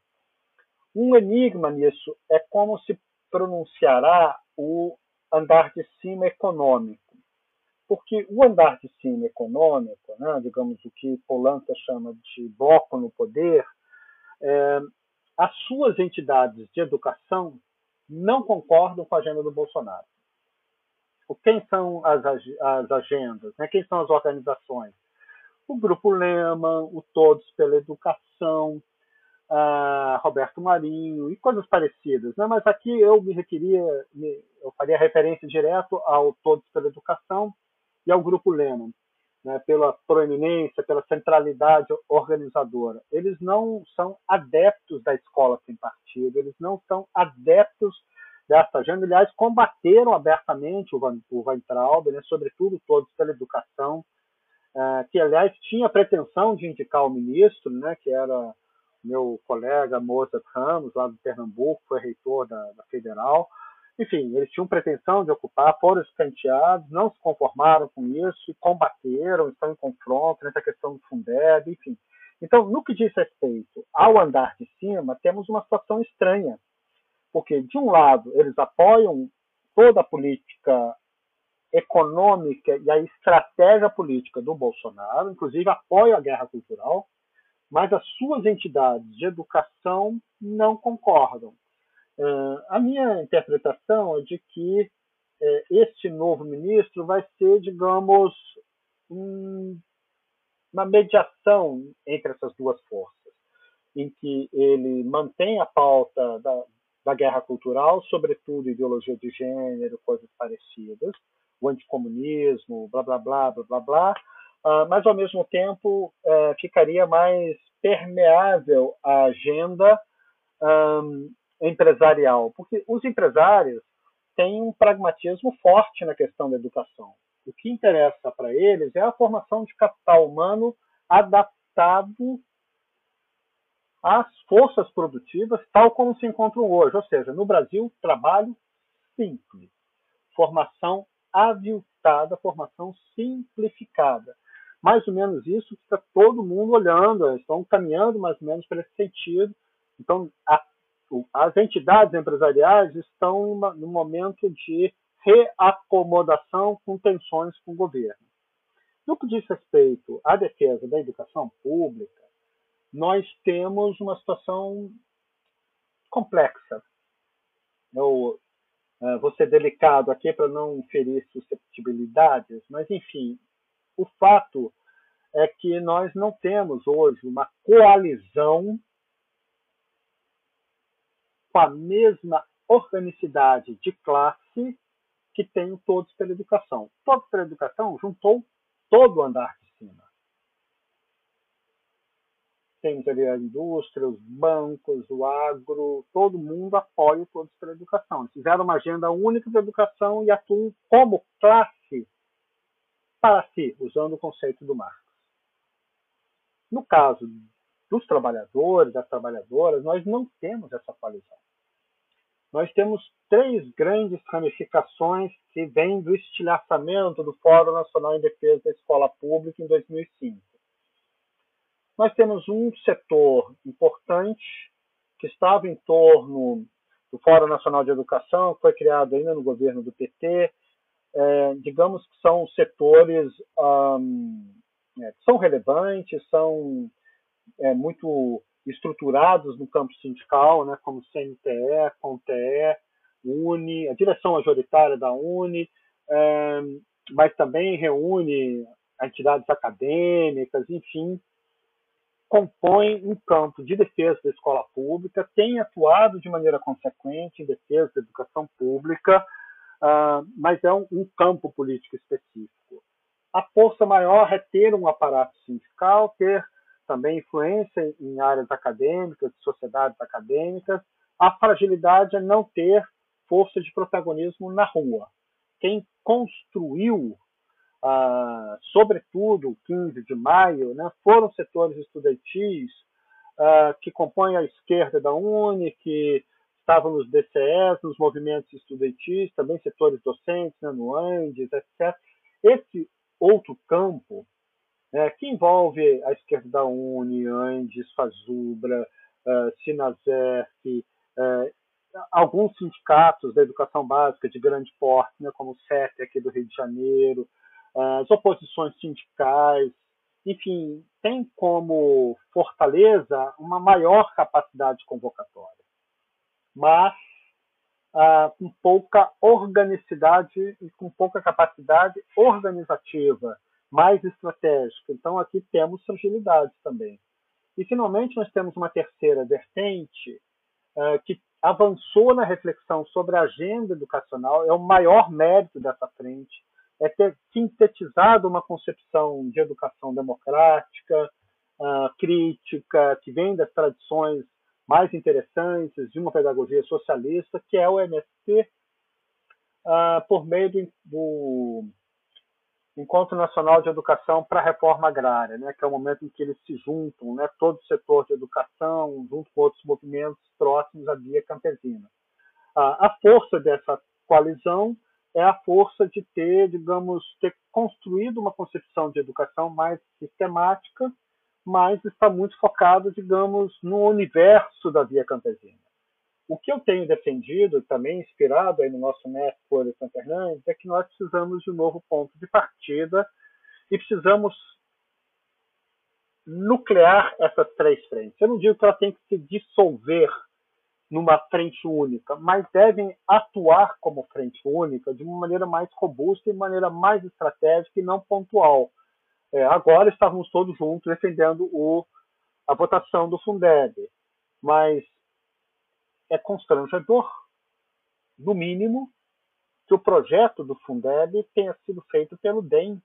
Um enigma nisso é como se pronunciará o andar de cima econômico. porque o andar de cima econômico, né, digamos o que Polanca chama de bloco no poder, é, as suas entidades de educação não concordam com a agenda do Bolsonaro. Quem são as, as agendas? Né? Quem são as organizações? O Grupo Lema, o Todos pela Educação, Roberto Marinho e coisas parecidas. Né? Mas aqui eu me eu faria referência direto ao Todos pela Educação e ao Grupo Lema, né? pela proeminência, pela centralidade organizadora. Eles não são adeptos da escola sem partido, eles não são adeptos dessa agenda. Aliás, combateram abertamente o, Van, o Weintraub, né? sobretudo Todos pela Educação, uh, que, aliás, tinha a pretensão de indicar o ministro, né? que era meu colega Mozart Ramos, lá do Pernambuco, foi reitor da, da Federal. Enfim, eles tinham pretensão de ocupar, foram escanteados, não se conformaram com isso e combateram, estão em confronto nessa questão do Fundeb, enfim. Então, no que diz respeito ao andar de cima, temos uma situação estranha, porque, de um lado, eles apoiam toda a política econômica e a estratégia política do Bolsonaro, inclusive apoiam a guerra cultural, mas as suas entidades de educação não concordam. Uh, a minha interpretação é de que uh, este novo ministro vai ser, digamos, um, uma mediação entre essas duas forças, em que ele mantém a pauta da, da guerra cultural, sobretudo ideologia de gênero, coisas parecidas, o anticomunismo, blá blá blá blá blá blá, ah, mas ao mesmo tempo uh, ficaria mais permeável a agenda um, empresarial, porque os empresários têm um pragmatismo forte na questão da educação. O que interessa para eles é a formação de capital humano adaptado às forças produtivas, tal como se encontram hoje. Ou seja, no Brasil, trabalho simples, formação aviltada, formação simplificada mais ou menos isso que está todo mundo olhando, estão caminhando mais ou menos para esse sentido. Então, a, as entidades empresariais estão no momento de reacomodação com tensões com o governo. No que diz respeito à defesa da educação pública, nós temos uma situação complexa. Eu uh, vou ser delicado aqui para não ferir susceptibilidades, mas, enfim, o fato é que nós não temos hoje uma coalizão com a mesma organicidade de classe que tem Todos pela Educação. Todos pela Educação juntou todo o andar de cima. Temos ali a indústria, os bancos, o agro, todo mundo apoia Todos pela Educação. Eles fizeram uma agenda única de educação e atuam como classe para si, usando o conceito do Marx. No caso dos trabalhadores, das trabalhadoras, nós não temos essa coalizão. Nós temos três grandes ramificações que vêm do estilhaçamento do Fórum Nacional em Defesa da Escola Pública em 2005. Nós temos um setor importante que estava em torno do Fórum Nacional de Educação, que foi criado ainda no governo do PT, é, digamos que são setores é, são relevantes, são é, muito estruturados no campo sindical, né, como CNTE, CONTE, UNE, a direção majoritária da UNE, é, mas também reúne entidades acadêmicas, enfim, compõe um campo de defesa da escola pública, tem atuado de maneira consequente em defesa da educação pública, uh, mas é um, um, campo político específico. A força maior é ter um aparato sindical, ter também influência em áreas acadêmicas, sociedades acadêmicas. A fragilidade é não ter força de protagonismo na rua. Quem construiu, uh, sobretudo o 15 de maio, né, foram setores estudantis uh, que compõem a esquerda da UNE, que estavam nos DCEs, nos movimentos estudantis, também setores docentes, né, no Andes, etc. Esse outro campo, né, que envolve a esquerda da Uni, Andes, Fazubra, uh, Sinazef, uh, alguns sindicatos da educação básica de grande porte, né, como o CEP aqui do Rio de Janeiro, as oposições sindicais, enfim, tem como fortaleza uma maior capacidade convocatória, mas ah, com pouca organicidade e com pouca capacidade organizativa, mais estratégica. Então, aqui temos fragilidades também. E, finalmente, nós temos uma terceira vertente ah, que avançou na reflexão sobre a agenda educacional, é o maior mérito dessa frente, é ter sintetizado uma concepção de educação democrática, uh, crítica, que vem das tradições mais interessantes de uma pedagogia socialista, que é o MST, uh, ah, por meio do, do, Encontro Nacional de Educação para a Reforma Agrária, né, que é o momento em que eles se juntam, né, todo o setor de educação, junto com outros movimentos próximos à via campesina. Uh, a força dessa coalizão é a força de ter, digamos, ter construído uma concepção de educação mais sistemática, mas está muito focado, digamos, no universo da via campesina. O que eu tenho defendido, também inspirado aí no nosso mestre Santa Hernandes, é que nós precisamos de um novo ponto de partida e precisamos nuclear essas três frentes. Eu não digo que ela tem que se dissolver numa frente única, mas devem atuar como frente única de uma maneira mais robusta e de maneira mais estratégica e não pontual. É, agora estávamos todos juntos defendendo o, a votação do Fundeb, mas é constrangedor, no mínimo, que o projeto do Fundeb tenha sido feito pelo DEM.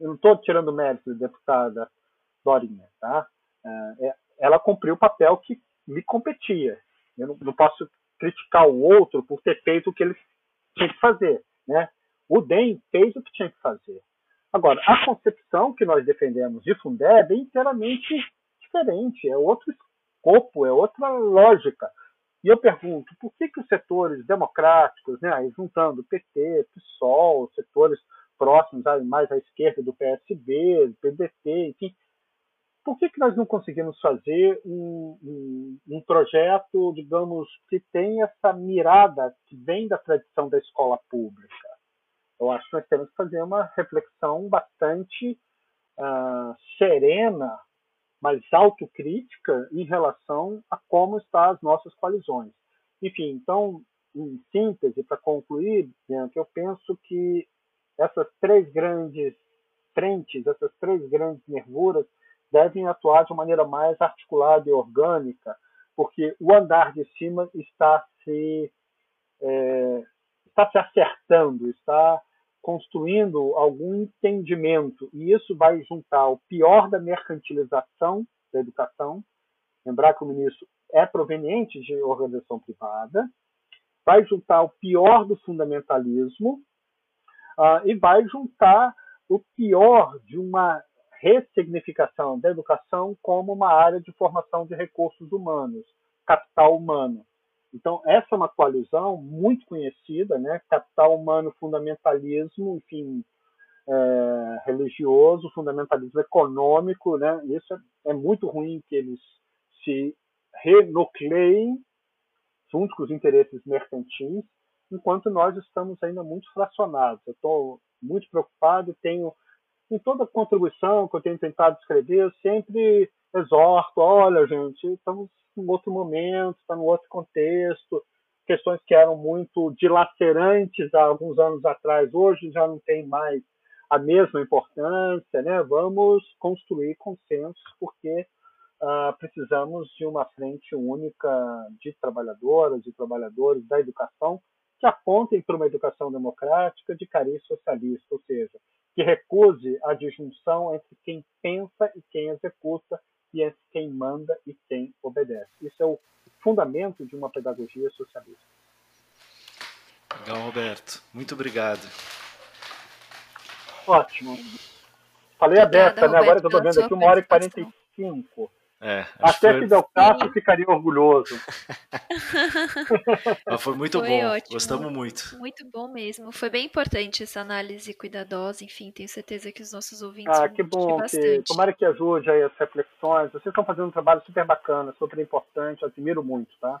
Eu não estou tirando mérito da deputada Dorinha, tá? É, é, ela cumpriu o papel que me competia. Eu não, posso criticar o outro por ter feito o que ele tinha que fazer. Né? O DEM fez o que tinha que fazer. Agora, a concepção que nós defendemos de Fundeb é inteiramente diferente, é outro escopo, é outra lógica. E eu pergunto, por que, que os setores democráticos, né, aí juntando PT, PSOL, setores próximos mais à esquerda do PSB, do PDT, enfim, por que, que nós não conseguimos fazer um, um, um, projeto, digamos, que tem essa mirada que vem da tradição da escola pública? Eu acho que nós temos que fazer uma reflexão bastante uh, serena, mas autocrítica em relação a como estão as nossas coalizões. Enfim, então, em síntese, para concluir, eu penso que essas três grandes frentes, essas três grandes nervuras, devem atuar de maneira mais articulada e orgânica, porque o andar de cima está se, é, está se acertando, está construindo algum entendimento, e isso vai juntar o pior da mercantilização da educação, lembrar que o ministro é proveniente de organização privada, vai juntar o pior do fundamentalismo uh, e vai juntar o pior de uma ressignificação da educação como uma área de formação de recursos humanos, capital humano. Então, essa é uma coalizão muito conhecida, né? capital humano, fundamentalismo, enfim, é, religioso, fundamentalismo econômico. Né? Isso é, é muito ruim que eles se renucleiem junto com os interesses mercantis, enquanto nós estamos ainda muito fracionados. Eu estou muito preocupado e tenho em toda contribuição que eu tenho tentado escrever, eu sempre exorto, olha, gente, estamos em outro momento, está em outro contexto, questões que eram muito dilacerantes há alguns anos atrás, hoje já não tem mais a mesma importância, né? Vamos construir consensos, porque uh, precisamos de uma frente única de trabalhadoras e trabalhadores da educação que apontem para uma educação democrática de cariz socialista, ou seja, que recuse a disjunção entre quem pensa e quem executa, e entre quem manda e quem obedece. Isso é o fundamento de uma pedagogia socialista. Legal, Roberto. Muito obrigado. Ótimo. Falei a dessa, né? Agora estou vendo aqui, uma hora e quarenta e cinco. É, Até foi... Fidel Castro ficaria orgulhoso. Mas foi muito foi bom, ótimo. gostamos muito. Muito bom mesmo. Foi bem importante essa análise cuidadosa, enfim, tenho certeza que os nossos ouvintes ah, vão que bom, bastante. Que, tomara que ajude aí as reflexões. Vocês estão fazendo um trabalho super bacana, super importante, admiro muito, tá?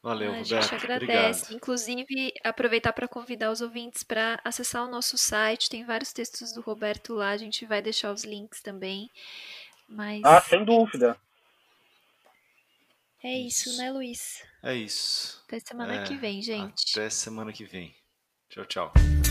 Valeu, Roberto. A gente agradece. Obrigado. Inclusive, aproveitar para convidar os ouvintes para acessar o nosso site. Tem vários textos do Roberto lá, a gente vai deixar os links também. Mas... Ah, sem dúvida. É isso, isso. né, Luiz? É isso. Até semana é, que vem, gente. Até semana que vem. Tchau, tchau.